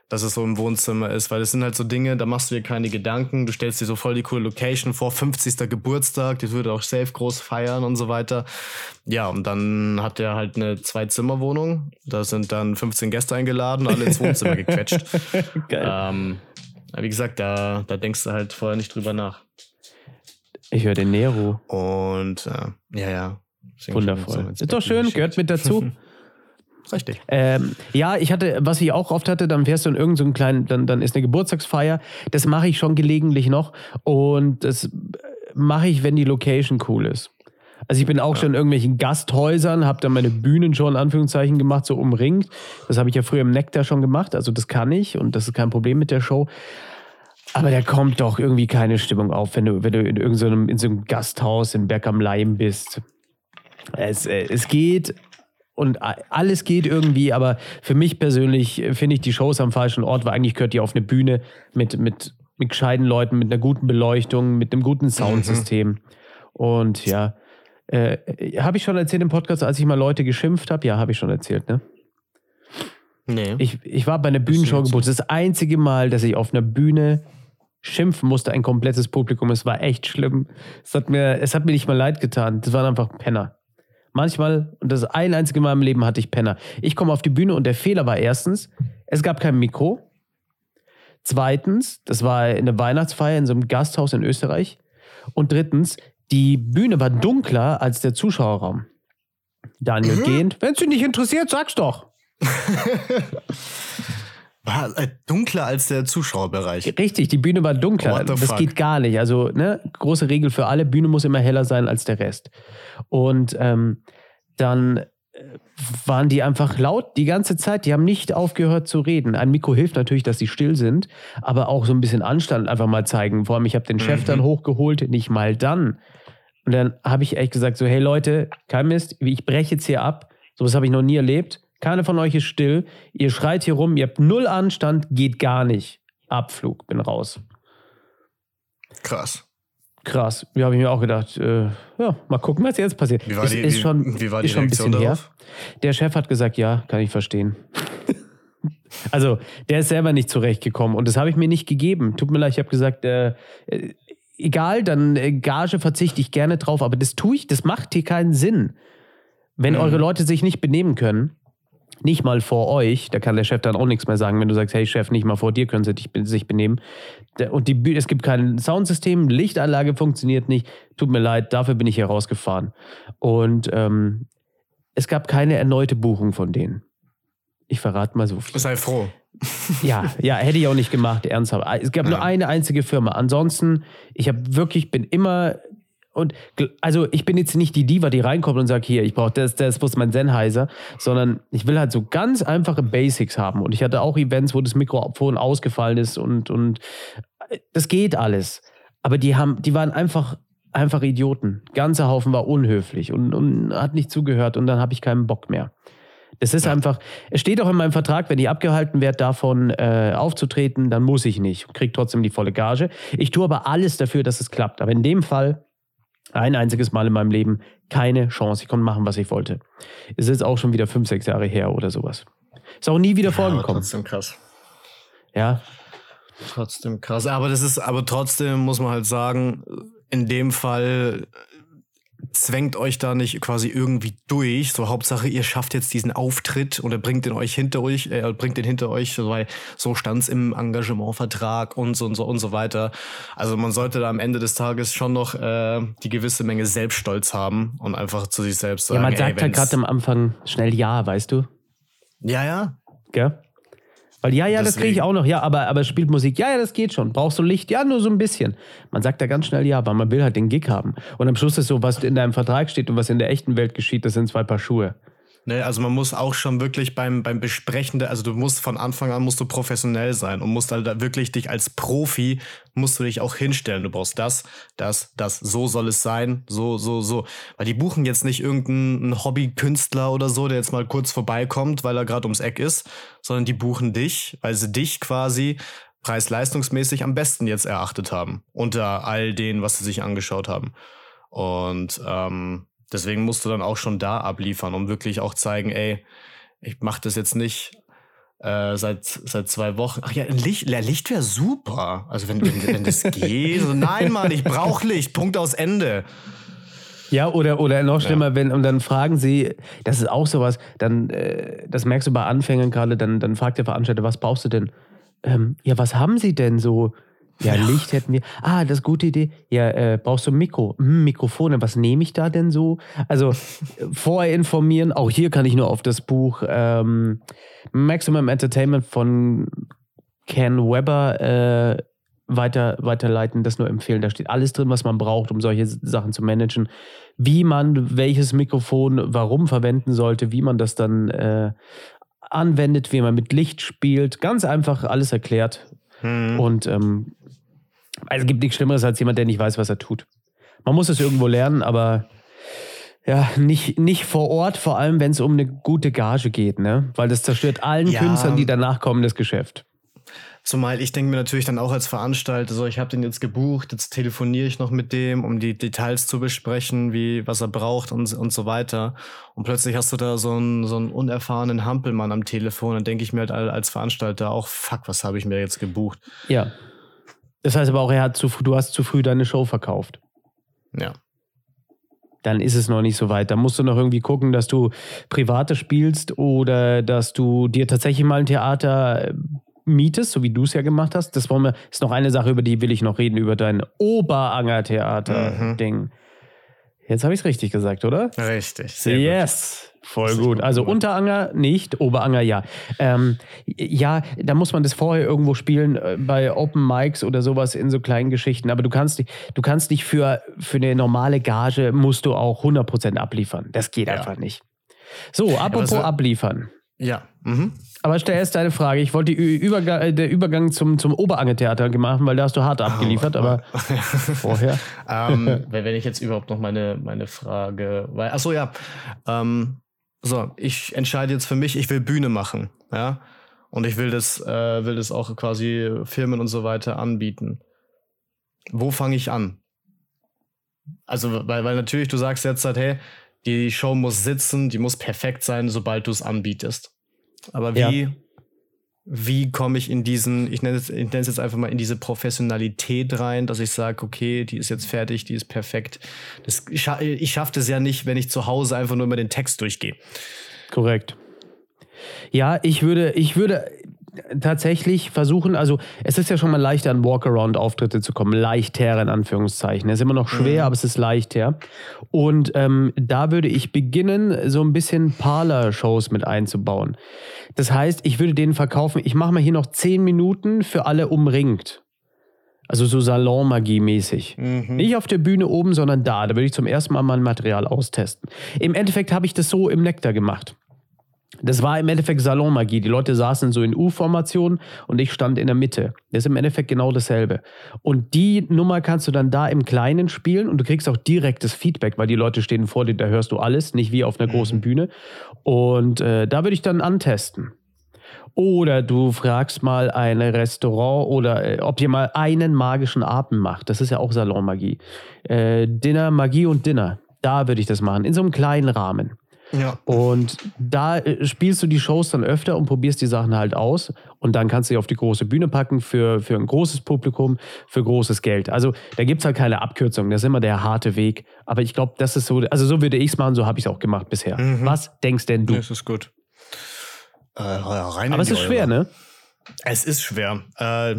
dass es so im Wohnzimmer ist, weil das sind halt so Dinge, da machst du dir keine Gedanken, du stellst dir so voll die coole Location vor, 50. Geburtstag, die würde auch safe groß feiern und so weiter. Ja, und dann hat er halt eine Zwei-Zimmer-Wohnung, da sind dann 15 Gäste eingeladen, alle ins Wohnzimmer gequetscht. <laughs> Geil. Ähm, wie gesagt, da, da denkst du halt vorher nicht drüber nach. Ich höre den Nero. Und äh, ja, ja. Deswegen Wundervoll. so ist doch schön, geschickt. gehört mit dazu. <laughs> Richtig. Ähm, ja, ich hatte, was ich auch oft hatte, dann fährst du in irgendeinen so einen kleinen, dann, dann ist eine Geburtstagsfeier. Das mache ich schon gelegentlich noch. Und das mache ich, wenn die Location cool ist. Also ich bin auch schon in irgendwelchen Gasthäusern, habe dann meine Bühnen schon in Anführungszeichen gemacht, so umringt. Das habe ich ja früher im Nektar schon gemacht, also das kann ich und das ist kein Problem mit der Show. Aber da kommt doch irgendwie keine Stimmung auf, wenn du, wenn du in irgendeinem in so einem Gasthaus in Berg am Leim bist. Es, äh, es geht und alles geht irgendwie, aber für mich persönlich finde ich die Shows am falschen Ort, weil eigentlich gehört die auf eine Bühne mit, mit, mit gescheiten Leuten, mit einer guten Beleuchtung, mit einem guten Soundsystem. Und ja, äh, habe ich schon erzählt im Podcast, als ich mal Leute geschimpft habe? Ja, habe ich schon erzählt, ne? Nee. Ich, ich war bei einer Bühnenshow gebucht. Das einzige Mal, dass ich auf einer Bühne schimpfen musste, ein komplettes Publikum. Es war echt schlimm. Es hat mir, es hat mir nicht mal leid getan. Das waren einfach Penner. Manchmal, und das ein einzige Mal im Leben hatte ich Penner. Ich komme auf die Bühne und der Fehler war erstens, es gab kein Mikro. Zweitens, das war eine Weihnachtsfeier in so einem Gasthaus in Österreich. Und drittens, die Bühne war dunkler als der Zuschauerraum. Daniel Mhm. gehend. Wenn es dich nicht interessiert, sag's doch. <laughs> War äh, dunkler als der Zuschauerbereich. Richtig, die Bühne war dunkler. Das fuck? geht gar nicht. Also, ne, große Regel für alle, Bühne muss immer heller sein als der Rest. Und ähm, dann waren die einfach laut die ganze Zeit. Die haben nicht aufgehört zu reden. Ein Mikro hilft natürlich, dass sie still sind, aber auch so ein bisschen Anstand einfach mal zeigen. Vor allem, ich habe den Chef Mhm. dann hochgeholt, nicht mal dann. Und dann habe ich echt gesagt, so, hey Leute, kein Mist, ich breche jetzt hier ab. Sowas habe ich noch nie erlebt. Keiner von euch ist still. Ihr schreit hier rum, ihr habt null Anstand, geht gar nicht. Abflug, bin raus. Krass. Krass. Ja, habe ich mir auch gedacht, äh, ja, mal gucken, was jetzt passiert. Wie war ist, die, ist wie, schon, wie war die ist schon ein bisschen her. darauf? Der Chef hat gesagt, ja, kann ich verstehen. <laughs> also, der ist selber nicht zurechtgekommen und das habe ich mir nicht gegeben. Tut mir leid, ich habe gesagt, äh, äh, egal, dann äh, Gage verzichte ich gerne drauf, aber das tue ich, das macht hier keinen Sinn. Wenn Mhm. eure Leute sich nicht benehmen können, nicht mal vor euch, da kann der Chef dann auch nichts mehr sagen, wenn du sagst, hey Chef, nicht mal vor dir können sie dich, sich benehmen. Und die, es gibt kein Soundsystem, Lichtanlage funktioniert nicht. Tut mir leid, dafür bin ich hier rausgefahren. Und ähm, es gab keine erneute Buchung von denen. Ich verrate mal so viel. Sei froh. Ja, ja, hätte ich auch nicht gemacht, ernsthaft. Es gab nur Ja. eine einzige Firma. Ansonsten, ich habe wirklich, bin immer und also ich bin jetzt nicht die Diva, die reinkommt und sagt, hier, ich brauche das, das, ist mein Sennheiser, sondern ich will halt so ganz einfache Basics haben. Und ich hatte auch Events, wo das Mikrofon ausgefallen ist und, und äh, das geht alles. Aber die haben, die waren einfach, einfach Idioten. Ganzer Haufen war unhöflich und, und hat nicht zugehört und dann habe ich keinen Bock mehr. Es ist einfach, es steht auch in meinem Vertrag, wenn ich abgehalten werde, davon äh, aufzutreten, dann muss ich nicht. Krieg trotzdem die volle Gage. Ich tue aber alles dafür, dass es klappt. Aber in dem Fall, ein einziges Mal in meinem Leben, keine Chance. Ich konnte machen, was ich wollte. Es ist auch schon wieder fünf, sechs Jahre her oder sowas. Ist auch nie wieder Aber vorgekommen. trotzdem krass. Ja, Trotzdem krass. Aber das ist, aber trotzdem muss man halt sagen, in dem Fall zwängt euch da nicht quasi irgendwie durch. So Hauptsache, ihr schafft jetzt diesen Auftritt oder bringt den euch hinter euch, äh, bringt den hinter euch, so, weil so stand's im Engagementvertrag und so und so und so weiter. Also man sollte da am Ende des Tages schon noch äh, die gewisse Menge Selbststolz haben und einfach zu sich selbst sagen. ja man ey, sagt halt wenn's- gerade am Anfang schnell Ja, weißt du? Ja, ja. Gell? Weil ja, ja, das kriege ich Deswegen. auch noch. Ja, aber, aber spielt Musik. Ja, ja, das geht schon. Brauchst du Licht? Ja, nur so ein bisschen. Man sagt da ganz schnell ja, aber man will halt den Gig haben. Und am Schluss ist so, was in deinem Vertrag steht und was in der echten Welt geschieht, das sind zwei Paar Schuhe. Ne, also man muss auch schon wirklich beim, beim Besprechen, der, also du musst von Anfang an musst du professionell sein und musst halt da wirklich dich als Profi, musst du dich auch hinstellen. Du brauchst das, das, das, so soll es sein, so, so, so. Weil die buchen jetzt nicht irgendeinen Hobbykünstler oder so, der jetzt mal kurz vorbeikommt, weil er gerade ums Eck ist, sondern die buchen dich, weil sie dich quasi preis-leistungsmäßig am besten jetzt erachtet haben. Unter all denen, was sie sich angeschaut haben. Und ähm, deswegen musst du dann auch schon da abliefern, um wirklich auch zeigen, ey, ich mache das jetzt nicht äh, seit, seit zwei Wochen. Ach ja, Licht, ja, Licht wäre super. Also wenn, wenn, wenn das <laughs> geht. So, nein, Mann, ich brauche Licht. Punkt aus Ende. Ja, oder, oder noch schlimmer, wenn, und dann fragen sie, das ist auch sowas, dann, äh, das merkst du bei Anfängern gerade, dann, dann fragt der Veranstalter, was brauchst du denn? Ähm, ja, was haben sie denn so? Ja, Licht hätten wir. Ah, das ist eine gute Idee. Ja, äh, brauchst du ein Mikro? Hm, Mikrofone, was nehme ich da denn so? Also äh, vorher informieren, auch hier kann ich nur auf das Buch ähm, Maximum Entertainment von Ken Webber äh, weiter, weiterleiten, das nur empfehlen. Da steht alles drin, was man braucht, um solche Sachen zu managen. Wie man welches Mikrofon warum verwenden sollte, wie man das dann äh, anwendet, wie man mit Licht spielt. Ganz einfach alles erklärt. Hm. Und ähm, also es gibt nichts Schlimmeres als jemand, der nicht weiß, was er tut. Man muss es irgendwo lernen, aber ja, nicht, nicht vor Ort, vor allem wenn es um eine gute Gage geht, ne? Weil das zerstört allen Ja. Künstlern, die danach kommen, das Geschäft. Zumal ich denke mir natürlich dann auch als Veranstalter, so ich habe den jetzt gebucht, jetzt telefoniere ich noch mit dem, um die Details zu besprechen, wie was er braucht und, und so weiter. Und plötzlich hast du da so einen, so einen unerfahrenen Hampelmann am Telefon. Dann denke ich mir halt als Veranstalter auch, fuck, was habe ich mir jetzt gebucht? Ja. Das heißt aber auch, er hat zu, du hast zu früh deine Show verkauft. Ja. Dann ist es noch nicht so weit. Da musst du noch irgendwie gucken, dass du private spielst oder dass du dir tatsächlich mal ein Theater äh, mietest, so wie du es ja gemacht hast. Das wollen wir, ist noch eine Sache, über die will ich noch reden, über dein Oberanger Theater-Ding. Jetzt habe ich es richtig gesagt, oder? Richtig. Sehr gut. yes. Voll Hast du gut. gut Also. Unteranger nicht, Oberanger ja. Ähm, ja, da muss man das vorher irgendwo spielen, äh, bei Open Mics oder sowas in so kleinen Geschichten. Aber du kannst nicht, du kannst nicht für, für eine normale Gage musst du auch 100% abliefern. Das geht Ja. einfach nicht. So, apropos wir- abliefern. Ja. Mhm. Aber stell erst deine Frage. Ich wollte die Überga äh, der Übergang zum, zum Oberanger-Theater gemacht, weil da hast du hart abgeliefert, aber <laughs> vorher. ähm, <laughs> wenn wenn ich jetzt überhaupt noch meine, meine Frage, weil, achso ja, ähm, so, ich entscheide jetzt für mich, ich will Bühne machen, ja. Und ich will das, äh, will das auch quasi Firmen und so weiter anbieten. Wo fange ich an? Also, weil, weil natürlich du sagst jetzt halt, hey, die Show muss sitzen, die muss perfekt sein, sobald du es anbietest. Aber wie, ja. wie komme ich in diesen, ich nenne es, ich nenne es jetzt einfach mal in diese Professionalität rein, dass ich sage, okay, die ist jetzt fertig, die ist perfekt. Das, ich, ich schaffe das ja nicht, wenn ich zu Hause einfach nur immer den Text durchgehe. Korrekt. Ja, ich würde, ich würde tatsächlich versuchen, also es ist ja schon mal leichter, an Walkaround-Auftritte zu kommen. Leichter in Anführungszeichen. Es ist immer noch schwer, mhm. aber es ist leichter. Und ähm, da würde ich beginnen, so ein bisschen Parlor-Shows mit einzubauen. Das heißt, ich würde denen verkaufen, ich mache mal hier noch zehn Minuten für alle umringt. Also so Salonmagie-mäßig. Mhm. Nicht auf der Bühne oben, sondern da. Da würde ich zum ersten Mal mein Material austesten. Im Endeffekt habe ich das so im Nektar gemacht. Das war im Endeffekt Salonmagie. Die Leute saßen so in U-Formation und ich stand in der Mitte. Das ist im Endeffekt genau dasselbe. Und die Nummer kannst du dann da im Kleinen spielen und du kriegst auch direktes Feedback, weil die Leute stehen vor dir, da hörst du alles, nicht wie auf einer großen mhm. Bühne. Und äh, da würde ich dann antesten. Oder du fragst mal ein Restaurant oder äh, ob ihr mal einen magischen Abend macht. Das ist ja auch Salonmagie. Äh, Dinner, Magie und Dinner. Da würde ich das machen, in so einem kleinen Rahmen. Ja. Und da äh, spielst du die Shows dann öfter und probierst die Sachen halt aus. Und dann kannst du sie auf die große Bühne packen für, für ein großes Publikum, für großes Geld. Also da gibt es halt keine Abkürzung. Das ist immer der harte Weg. Aber ich glaube, das ist so, also so würde ich es machen, so habe ich es auch gemacht bisher. Mhm. Was denkst denn du? Das ist gut. Äh, Aber es ist Eure. schwer, ne? Es ist schwer. Äh,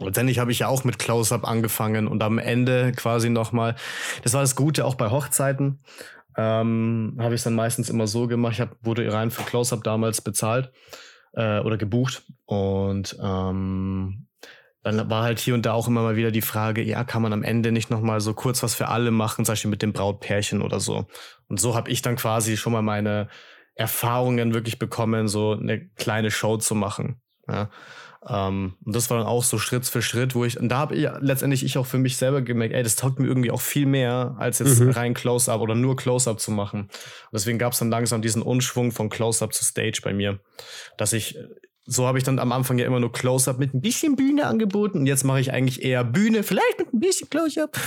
Letztendlich habe ich ja auch mit Close-Up angefangen und am Ende quasi nochmal, das war das Gute auch bei Hochzeiten ähm, habe ich es dann meistens immer so gemacht. Ich hab, wurde rein für Close-Up damals bezahlt äh, oder gebucht. Und ähm, dann war halt hier und da auch immer mal wieder die Frage, ja, kann man am Ende nicht nochmal so kurz was für alle machen, zum Beispiel mit dem Brautpärchen oder so. Und so habe ich dann quasi schon mal meine Erfahrungen wirklich bekommen, so eine kleine Show zu machen. Ja. Ähm, und das war dann auch so Schritt für Schritt, wo ich, und da habe ich letztendlich ich auch für mich selber gemerkt, ey, das taugt mir irgendwie auch viel mehr, als jetzt mhm. rein Close-Up oder nur Close-Up zu machen. Und deswegen gab es dann langsam diesen Unschwung von Close-Up zu Stage bei mir, dass ich so habe ich dann am Anfang ja immer nur Close-Up mit ein bisschen Bühne angeboten und jetzt mache ich eigentlich eher Bühne, vielleicht mit ein bisschen Close-Up.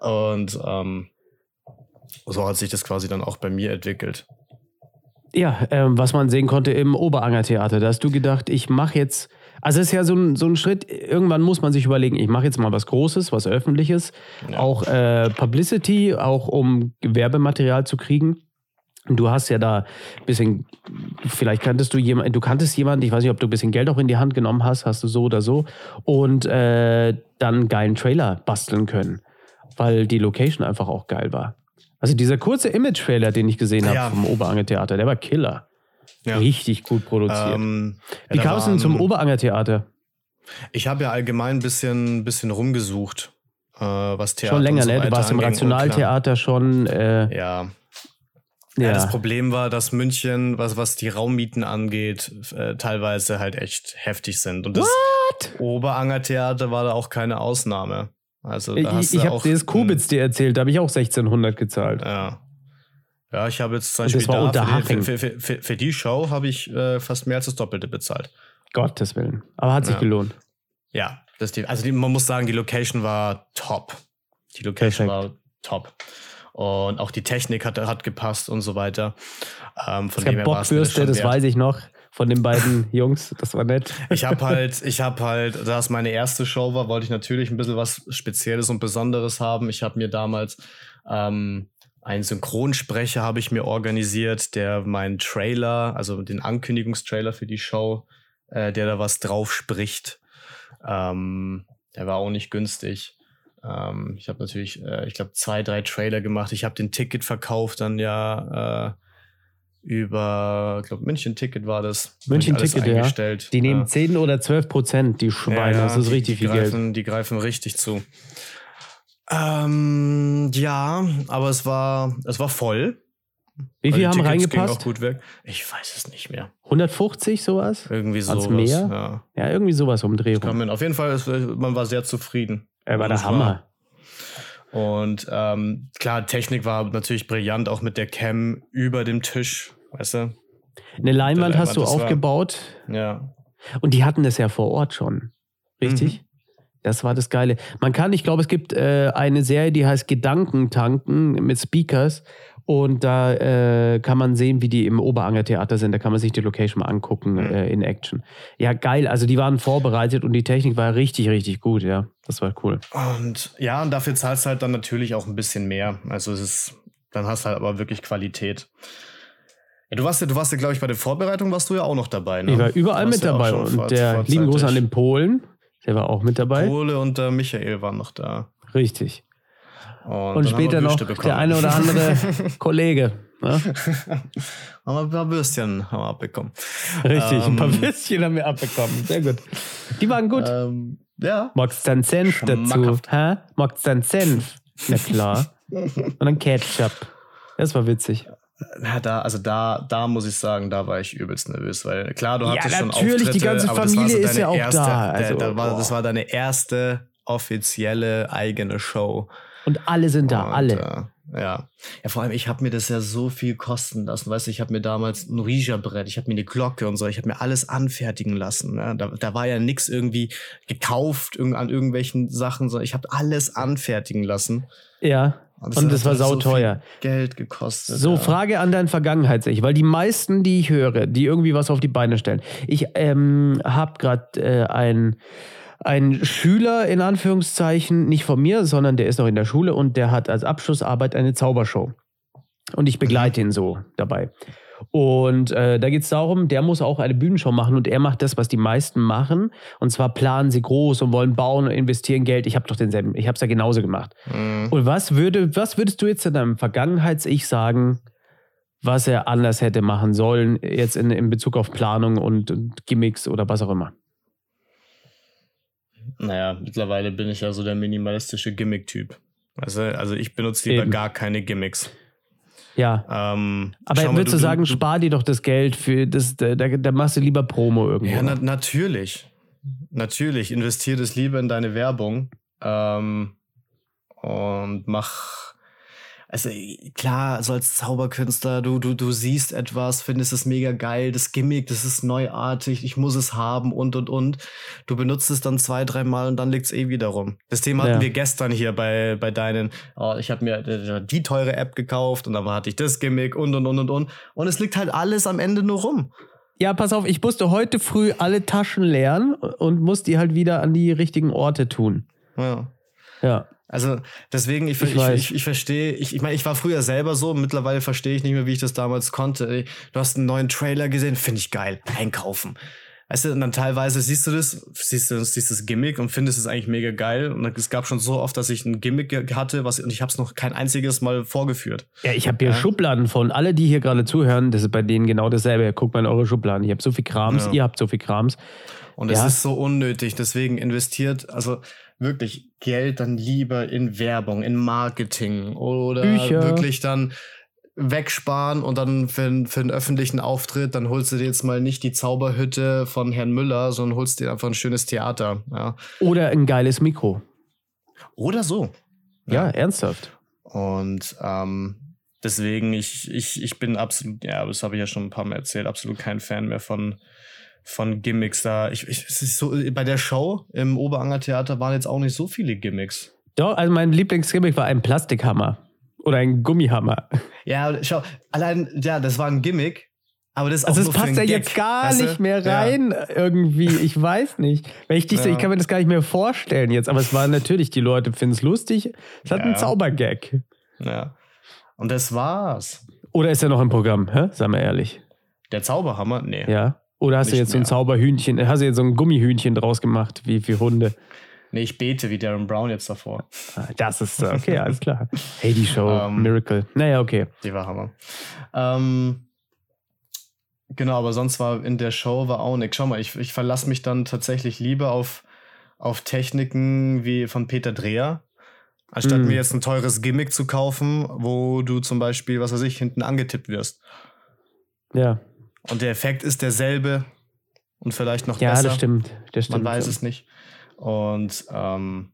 Und ähm, so hat sich das quasi dann auch bei mir entwickelt. Ja, ähm, was man sehen konnte im Oberanger Theater, da hast du gedacht, ich mache jetzt also es ist ja so ein, so ein Schritt, irgendwann muss man sich überlegen, ich mache jetzt mal was Großes, was Öffentliches, ja. auch äh, Publicity, auch um Werbematerial zu kriegen. Du hast ja da ein bisschen, vielleicht kanntest du jemanden, du kanntest jemanden, ich weiß nicht, ob du ein bisschen Geld auch in die Hand genommen hast, hast du so oder so, und äh, dann einen geilen Trailer basteln können, weil die Location einfach auch geil war. Also dieser kurze Image-Trailer, den ich gesehen habe ja. vom Oberanger Theater, der war Killer. Ja. Richtig gut produziert. Ähm, Wie kam es denn zum Oberanger Theater? Ich habe ja allgemein ein bisschen, bisschen rumgesucht, äh, was Theater Schon länger, so ne? Du warst im Rationaltheater schon. Äh, ja. Ja. ja. das Problem war, dass München, was, was die Raummieten angeht, äh, teilweise halt echt heftig sind. Und das What? Oberanger Theater war da auch keine Ausnahme. Also, da ich ich habe dir das Kubitz dir erzählt, da habe ich auch 1600 gezahlt. Ja. Ja, ich habe jetzt zum Beispiel da, für, für, für, für, die Show habe ich äh, fast mehr als das Doppelte bezahlt. Gottes Willen. Aber hat sich ja. gelohnt. Ja, das die, also die, man muss sagen, die Location war top. Die Location Perfekt. war top. Und auch die Technik hat, hat gepasst und so weiter. Ähm, von es dem Bockwürste, das, das weiß ich noch von den beiden <laughs> Jungs. Das war nett. Ich habe halt, ich habe halt, da es meine erste Show war, wollte ich natürlich ein bisschen was Spezielles und Besonderes haben. Ich habe mir damals ähm, einen Synchronsprecher habe ich mir organisiert, der meinen Trailer, also den Ankündigungstrailer für die Show, äh, der da was drauf spricht. Ähm, der war auch nicht günstig. Ähm, ich habe natürlich, äh, ich glaube, zwei, drei Trailer gemacht. Ich habe den Ticket verkauft dann ja äh, über, ich glaube, München-Ticket war das. München-Ticket, ja. Die nehmen ja. 10 oder 12 Prozent, die Schweine. Ja, ja, das ist richtig die, viel greifen, Geld. Die greifen richtig zu. Ähm, ja, aber es war, es war voll. Wie viel haben reingepasst? Auch gut weg. Ich weiß es nicht mehr. 150 sowas? Irgendwie sowas. mehr? Ja. ja, irgendwie sowas um Dreh rum. Auf jeden Fall, man war sehr zufrieden. Er war der Hammer. War. Und ähm, klar, Technik war natürlich brillant, auch mit der Cam über dem Tisch. weißt du? Eine Leinwand hast du Leinwand, das war- aufgebaut Ja. und die hatten das ja vor Ort schon. Richtig? Mhm. Das war das Geile. Man kann, ich glaube, es gibt äh, eine Serie, die heißt Gedankentanken mit Speakers. Und da äh, kann man sehen, wie die im Oberanger Theater sind. Da kann man sich die Location mal angucken Mhm. äh, in Action. Ja, geil. Also die waren vorbereitet und die Technik war richtig, richtig gut. Ja, das war cool. Und ja, und dafür zahlst du halt dann natürlich auch ein bisschen mehr. Also es ist, dann hast du halt aber wirklich Qualität. Ja, du warst ja, du warst ja, glaube ich, bei der Vorbereitung warst du ja auch noch dabei. Ne? Ich war überall mit ja dabei. Und der lieben Gruß an den Polen. Der war auch mit dabei. Pole und der Michael waren noch da. Richtig. Und, Und später noch der eine oder andere <laughs> Kollege. Ne? <laughs> haben wir ein paar Würstchen haben wir abbekommen. Richtig, ein paar Ähm. Dann haben wir abbekommen. Sehr gut. Die waren gut. Ähm, ja. Magst du dann Senf dazu? Hä? Magst du dann Senf? Na klar. <laughs> Und dann Ketchup. Das war witzig. Na, da, also da, da muss ich sagen, da war ich übelst nervös, weil klar, du Ja, hattest schon natürlich, die Auftritte, ganze aber das war Familie ist deine ja auch erste, da, also, da war, boah. das war deine erste offizielle eigene Show. Und alle sind da, Und, alle. Äh, ja. ja, vor allem, ich habe mir das ja so viel kosten lassen. Weißt du, ich habe mir damals ein Ouija-Brett, ich habe mir eine Glocke und so, ich habe mir alles anfertigen lassen. Ne? Da, da war ja nichts irgendwie gekauft an irgendwelchen Sachen, sondern ich habe alles anfertigen lassen. Ja. Und das war so sauteuer. viel Geld gekostet. So, ja. Frage an dein Vergangenheits-Ich, weil die meisten, die ich höre, die irgendwie was auf die Beine stellen. Ich ähm, habe gerade äh, ein ein Schüler in Anführungszeichen, nicht von mir, sondern der ist noch in der Schule und der hat als Abschlussarbeit eine Zaubershow. Und ich begleite ihn so dabei. Und äh, da geht es darum, der muss auch eine Bühnenshow machen und er macht das, was die meisten machen. Und zwar planen sie groß und wollen bauen und investieren Geld. Ich habe doch denselben, ich habe es ja genauso gemacht. Mhm. Und was, würde, was würdest du jetzt in deinem Vergangenheits-Ich sagen, was er anders hätte machen sollen, jetzt in, in Bezug auf Planung und, und Gimmicks oder was auch immer? Naja, mittlerweile bin ich ja so der minimalistische Gimmick-Typ. Also, also ich benutze lieber Eben. gar keine Gimmicks. Ja. Ähm, Aber mal, würdest du, sagen, spar dir doch das Geld für das, da, da, da machst du lieber Promo irgendwo. Ja, na, natürlich. Natürlich. Investier das lieber in deine Werbung. Ähm, und mach. Also klar, so als Zauberkünstler, du, du, du siehst etwas, findest es mega geil, das Gimmick, das ist neuartig, ich muss es haben und und und. Du benutzt es dann zwei, dreimal und dann liegt es eh wieder rum. Das Thema Ja. hatten wir gestern hier bei, bei deinen, oh, ich habe mir äh, die teure App gekauft und dann hatte ich das Gimmick und und und und und. Und es liegt halt alles am Ende nur rum. Ja, pass auf, ich musste heute früh alle Taschen leeren und musste die halt wieder an die richtigen Orte tun. Ja. Ja. Also deswegen, ich, Ich ich, ich, ich verstehe, ich, ich meine, ich war früher selber so, mittlerweile verstehe ich nicht mehr, wie ich das damals konnte. Du hast einen neuen Trailer gesehen, finde ich geil, einkaufen. Weißt du, und dann teilweise siehst du das, siehst du siehst das Gimmick und findest es eigentlich mega geil. Und es gab schon so oft, dass ich ein Gimmick hatte, was und ich habe es noch kein einziges Mal vorgeführt. Ja, ich habe hier Ja. Schubladen von alle, die hier gerade zuhören, das ist bei denen genau dasselbe. Guckt mal in eure Schubladen. Ich habe so viel Krams, Ja. ihr habt so viel Krams. Und es Ja. ist so unnötig. Deswegen investiert, also wirklich Geld dann lieber in Werbung, in Marketing oder Bücher. wirklich dann wegsparen und dann für, einen- für einen öffentlichen Auftritt, dann holst du dir jetzt mal nicht die Zauberhütte von Herrn Müller, sondern holst dir einfach ein schönes Theater. Ja. Oder ein geiles Mikro. Oder so. Ja, ernsthaft. Und ähm, deswegen, ich, ich, ich bin absolut, ja, das habe ich ja schon ein paar Mal erzählt, absolut kein Fan mehr von, von Gimmicks da. Ich, ich, es ist so, bei der Show im Oberanger Theater waren jetzt auch nicht so viele Gimmicks. Doch, also mein Lieblingsgimmick war ein Plastikhammer. Oder ein Gummihammer. Ja, schau, allein, ja, das war ein Gimmick, aber das ist Also auch es passt einen ja Gag, jetzt gar weißt du? nicht mehr Ja. rein irgendwie. Ich weiß nicht. Wenn ich dich so, Ja. ich kann mir das gar nicht mehr vorstellen jetzt. Aber es war natürlich, die Leute finden es lustig. Es hat einen Ja. Zaubergag. Ja. Und das war's. Oder ist er noch im Programm? Hä? Sag mal ehrlich. Der Zauberhammer? Nee. Ja. Oder hast du jetzt so ein mehr. Zauberhühnchen, hast du jetzt so ein Gummihühnchen draus gemacht, wie für Hunde? Nee, ich bete wie Darren Brown jetzt davor. Ah, Das ist so, okay, alles klar. <laughs> Hey, die Show, Ähm. Miracle. Naja, okay. Die war Hammer. Ähm, genau, aber sonst war in der Show war auch nichts. Schau mal, ich, ich verlasse mich dann tatsächlich lieber auf, auf Techniken wie von Peter Dreher, anstatt Mm. mir jetzt ein teures Gimmick zu kaufen, wo du zum Beispiel, was weiß ich, hinten angetippt wirst. Ja, Und der Effekt ist derselbe und vielleicht noch ja besser. das stimmt. Das stimmt. Man weiß es nicht. Und ähm,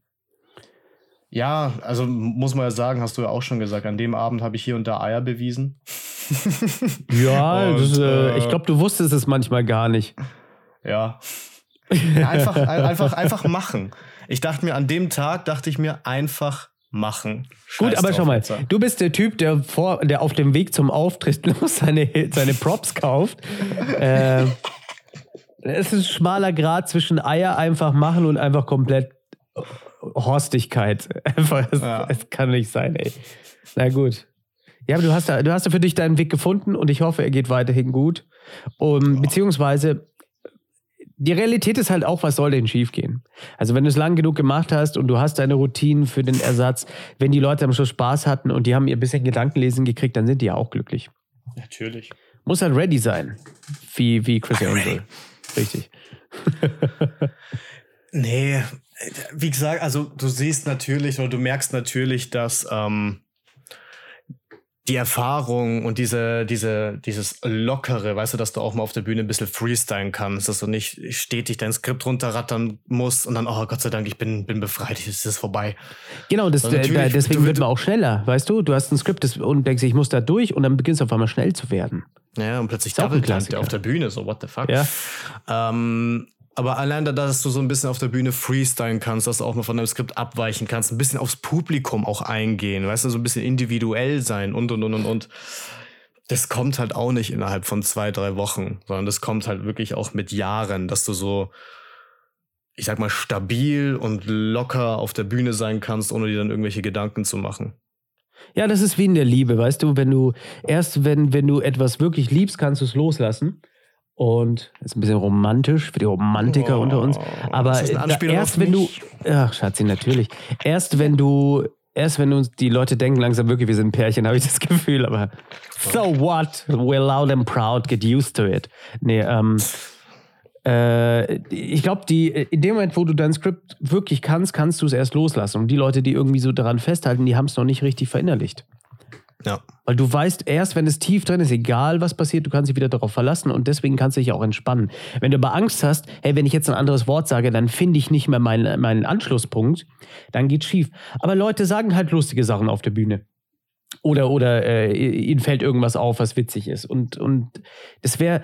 ja, also muss man ja sagen, hast du ja auch schon gesagt, an dem Abend habe ich hier und da Eier bewiesen. <laughs> Ja, Und, das, äh, äh, ich glaube, du wusstest es manchmal gar nicht. Ja. ja einfach, ein- einfach, einfach machen. Ich dachte mir, an dem Tag dachte ich mir, einfach machen. Gut, Scheiß aber drauf, schau mal, Alter. du bist der Typ, der vor, der auf dem Weg zum Auftritt <laughs> seine, seine Props kauft. <laughs> äh, es ist ein schmaler Grad zwischen Eier einfach machen und einfach komplett Horstigkeit. <laughs> Einfach, es, Ja. kann nicht sein, ey. Na gut. Ja, aber du hast, da, du hast da für dich deinen Weg gefunden und ich hoffe, er geht weiterhin gut. Um, Beziehungsweise, die Realität ist halt auch, was soll denn schiefgehen? Also, wenn du es lang genug gemacht hast und du hast deine Routinen für den Ersatz, wenn die Leute am Schluss Spaß hatten und die haben ihr bisschen Gedankenlesen gekriegt, dann sind die ja auch glücklich. Natürlich. Muss halt ready sein. Wie, wie Chris Angel. Richtig. Nee, wie gesagt, also du siehst natürlich oder du merkst natürlich, dass ähm, die Erfahrung und diese, diese, dieses Lockere, weißt du, dass du auch mal auf der Bühne ein bisschen freestylen kannst, dass du nicht stetig dein Skript runterrattern musst und dann, oh Gott sei Dank, ich bin, bin befreit, es ist vorbei. Genau, das, Aber äh, da- deswegen du- wird man auch schneller. Weißt du, du hast ein Skript das, und denkst, ich muss da durch und dann beginnst du auf einmal schnell zu werden. Ja, und plötzlich Double Klassiker. auf der Bühne, so what the fuck. Ja. Ähm, aber allein da, dass du so ein bisschen auf der Bühne freestylen kannst, dass du auch mal von deinem Skript abweichen kannst, ein bisschen aufs Publikum auch eingehen, weißt du, so ein bisschen individuell sein und und und und und. Das kommt halt auch nicht innerhalb von zwei, drei Wochen, sondern das kommt halt wirklich auch mit Jahren, dass du so, ich sag mal, stabil und locker auf der Bühne sein kannst, ohne dir dann irgendwelche Gedanken zu machen. Ja, das ist wie in der Liebe, weißt du, wenn du erst, wenn, wenn du etwas wirklich liebst, kannst du es loslassen. Und ist ein bisschen romantisch für die Romantiker Oh, unter uns. Aber erst wenn du, ach Schatzi, natürlich. Erst wenn du, erst wenn uns die Leute denken langsam wirklich, wir sind ein Pärchen, habe ich das Gefühl. Aber so what? We're loud and proud, get used to it. Nee, ähm, äh, ich glaube, die in dem Moment, wo du dein Skript wirklich kannst, kannst du es erst loslassen. Und die Leute, die irgendwie so daran festhalten, die haben es noch nicht richtig verinnerlicht. Ja. Weil du weißt erst, wenn es tief drin ist, egal was passiert, du kannst dich wieder darauf verlassen und deswegen kannst du dich auch entspannen. Wenn du aber Angst hast, hey, wenn ich jetzt ein anderes Wort sage, dann finde ich nicht mehr meinen, meinen Anschlusspunkt, dann geht's schief. Aber Leute sagen halt lustige Sachen auf der Bühne. Oder, oder äh, ihnen fällt irgendwas auf, was witzig ist. Und, und das wäre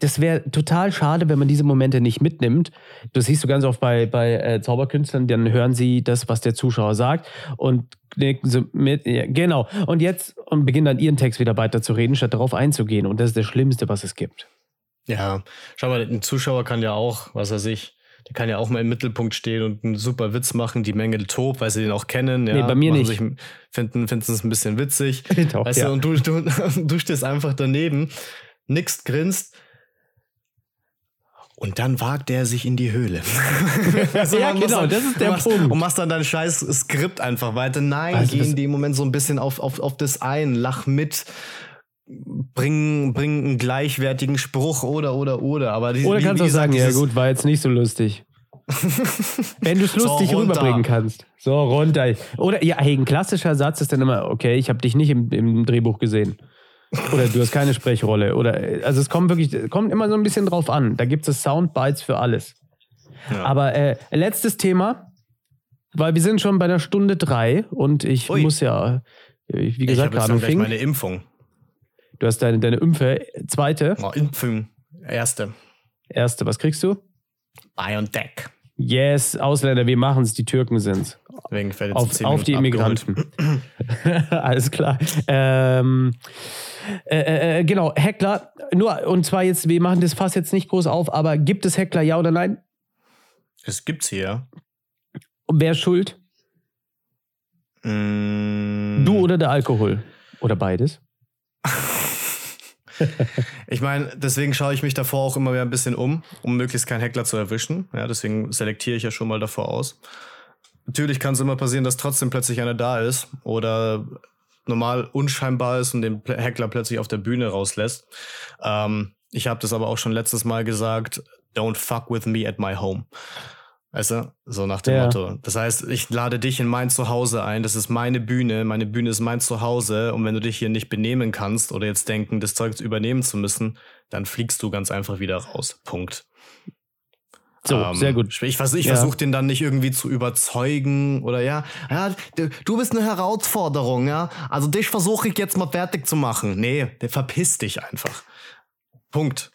das wär total schade, wenn man diese Momente nicht mitnimmt. Das siehst du ganz oft bei, bei äh, Zauberkünstlern, dann hören sie das, was der Zuschauer sagt und so mit. Ja, genau. Und jetzt und beginnen dann ihren Text wieder weiter zu reden, statt darauf einzugehen. Und das ist das Schlimmste, was es gibt. Ja, schau mal, ein Zuschauer kann ja auch, was weiß ich, der kann ja auch mal im Mittelpunkt stehen und einen super Witz machen, die Menge tobt, weil sie den auch kennen. Ja, Nee, bei mir nicht. Sich, finden finden es ein bisschen witzig. <laughs> Doch, weißt ja. du, und du, du, <laughs> du stehst einfach daneben, nix grinst. Und dann wagt er sich in die Höhle. Also <laughs> Ja, genau, dann- das ist der machst, Punkt. Und machst dann dein scheiß Skript einfach weiter. Nein, Also geh in dem Moment so ein bisschen auf, auf, auf das ein, lach mit, bring, bring einen gleichwertigen Spruch oder, oder, oder. Aber die, Oder wie- kannst du auch sagen, ja gut, war jetzt nicht so lustig. <laughs> Wenn du es So, lustig runter. rüberbringen kannst. So, runter. Oder ja, hey, ein klassischer Satz ist dann immer, okay, ich habe dich nicht im, im Drehbuch gesehen. Oder du hast keine Sprechrolle. Oder also es kommt wirklich, kommt immer so ein bisschen drauf an. Da gibt es Soundbites für alles. Ja. Aber äh, letztes Thema, weil wir sind schon bei einer Stunde drei und ich Ui. muss ja, äh, wie ich gesagt, habe jetzt gerade dann gleich fing. meine Impfung. Du hast deine, deine Impfe, zweite, Oh, Impfung. Erste. erste, was kriegst du? BioNTech. Yes, Ausländer, wir machen es, die Türken jetzt in Auf, auf die. Immigranten. <laughs> Alles klar. Ähm, äh, äh, genau, Heckler, nur, und zwar jetzt, wir machen das Fass jetzt nicht groß auf, aber gibt es Heckler, ja oder nein? Es gibt's hier. Und wer ist schuld? Mm, Du oder der Alkohol? Oder beides? <laughs> <laughs> Ich meine, deswegen schaue ich mich davor auch immer wieder ein bisschen um, um möglichst keinen Heckler zu erwischen. Ja, deswegen selektiere ich ja schon mal davor aus. Natürlich kann es immer passieren, dass trotzdem plötzlich einer da ist oder normal unscheinbar ist und den Heckler plötzlich auf der Bühne rauslässt. Ähm, ich habe das aber auch schon letztes Mal gesagt, don't fuck with me at my home. Weißt du? So nach dem Ja. Motto. Das heißt, ich lade dich in mein Zuhause ein. Das ist meine Bühne. Meine Bühne ist mein Zuhause. Und wenn du dich hier nicht benehmen kannst oder jetzt denken, das Zeug übernehmen zu müssen, dann fliegst du ganz einfach wieder raus. Punkt. So, ähm, sehr gut. Ich, vers ich ja. versuche den dann nicht irgendwie zu überzeugen oder ja, ja, du bist eine Herausforderung, ja. Also dich versuche ich jetzt mal fertig zu machen. Nee, der verpiss dich einfach. Punkt.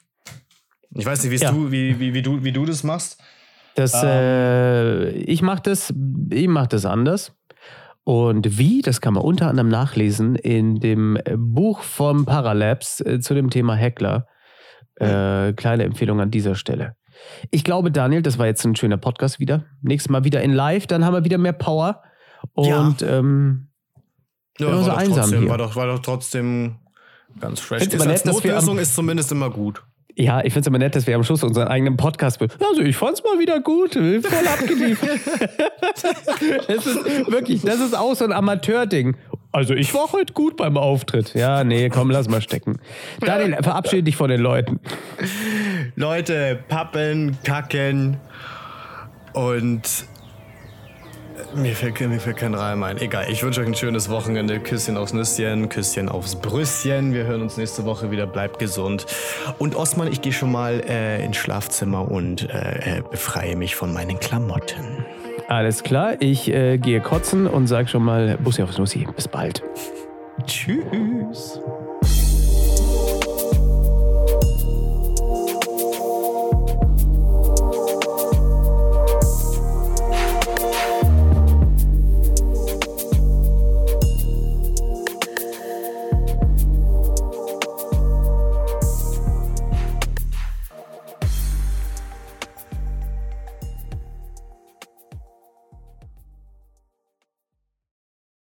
Ich weiß nicht, ja. du, wie, wie, wie, du, wie du das machst. Das, ähm. äh, ich mache das, ich das anders. Und wie, das kann man unter anderem nachlesen in dem Buch vom Paralabs äh, zu dem Thema Heckler. Äh, kleine Empfehlung an dieser Stelle. Ich glaube, Daniel, das war jetzt ein schöner Podcast wieder. Nächstes Mal wieder in live, dann haben wir wieder mehr Power. Und ja. ähm, ja, war, so doch einsam trotzdem, hier. War, doch, war doch trotzdem ganz fresh. Nett, als Notlösung ist zumindest immer gut. Ja, ich finde es aber nett, dass wir am Schluss unseren eigenen Podcast. Also, ich fand es mal wieder gut. Voll abgeliefert. <laughs> das ist wirklich, das ist auch so ein Amateur-Ding. Also, ich war heute gut beim Auftritt. Ja, nee, komm, lass mal stecken. Daniel, verabschiede dich von den Leuten. Leute, pappen, kacken und mir fällt, mir fällt kein Reim ein. Egal, ich wünsche euch ein schönes Wochenende. Küsschen aufs Nüsschen, Küsschen aufs Brüsschen. Wir hören uns nächste Woche wieder. Bleibt gesund. Und Osman, ich gehe schon mal äh, ins Schlafzimmer und äh, äh, befreie mich von meinen Klamotten. Alles klar, ich äh, gehe kotzen und sage schon mal Bussi aufs Nussi. Bis bald. Tschüss.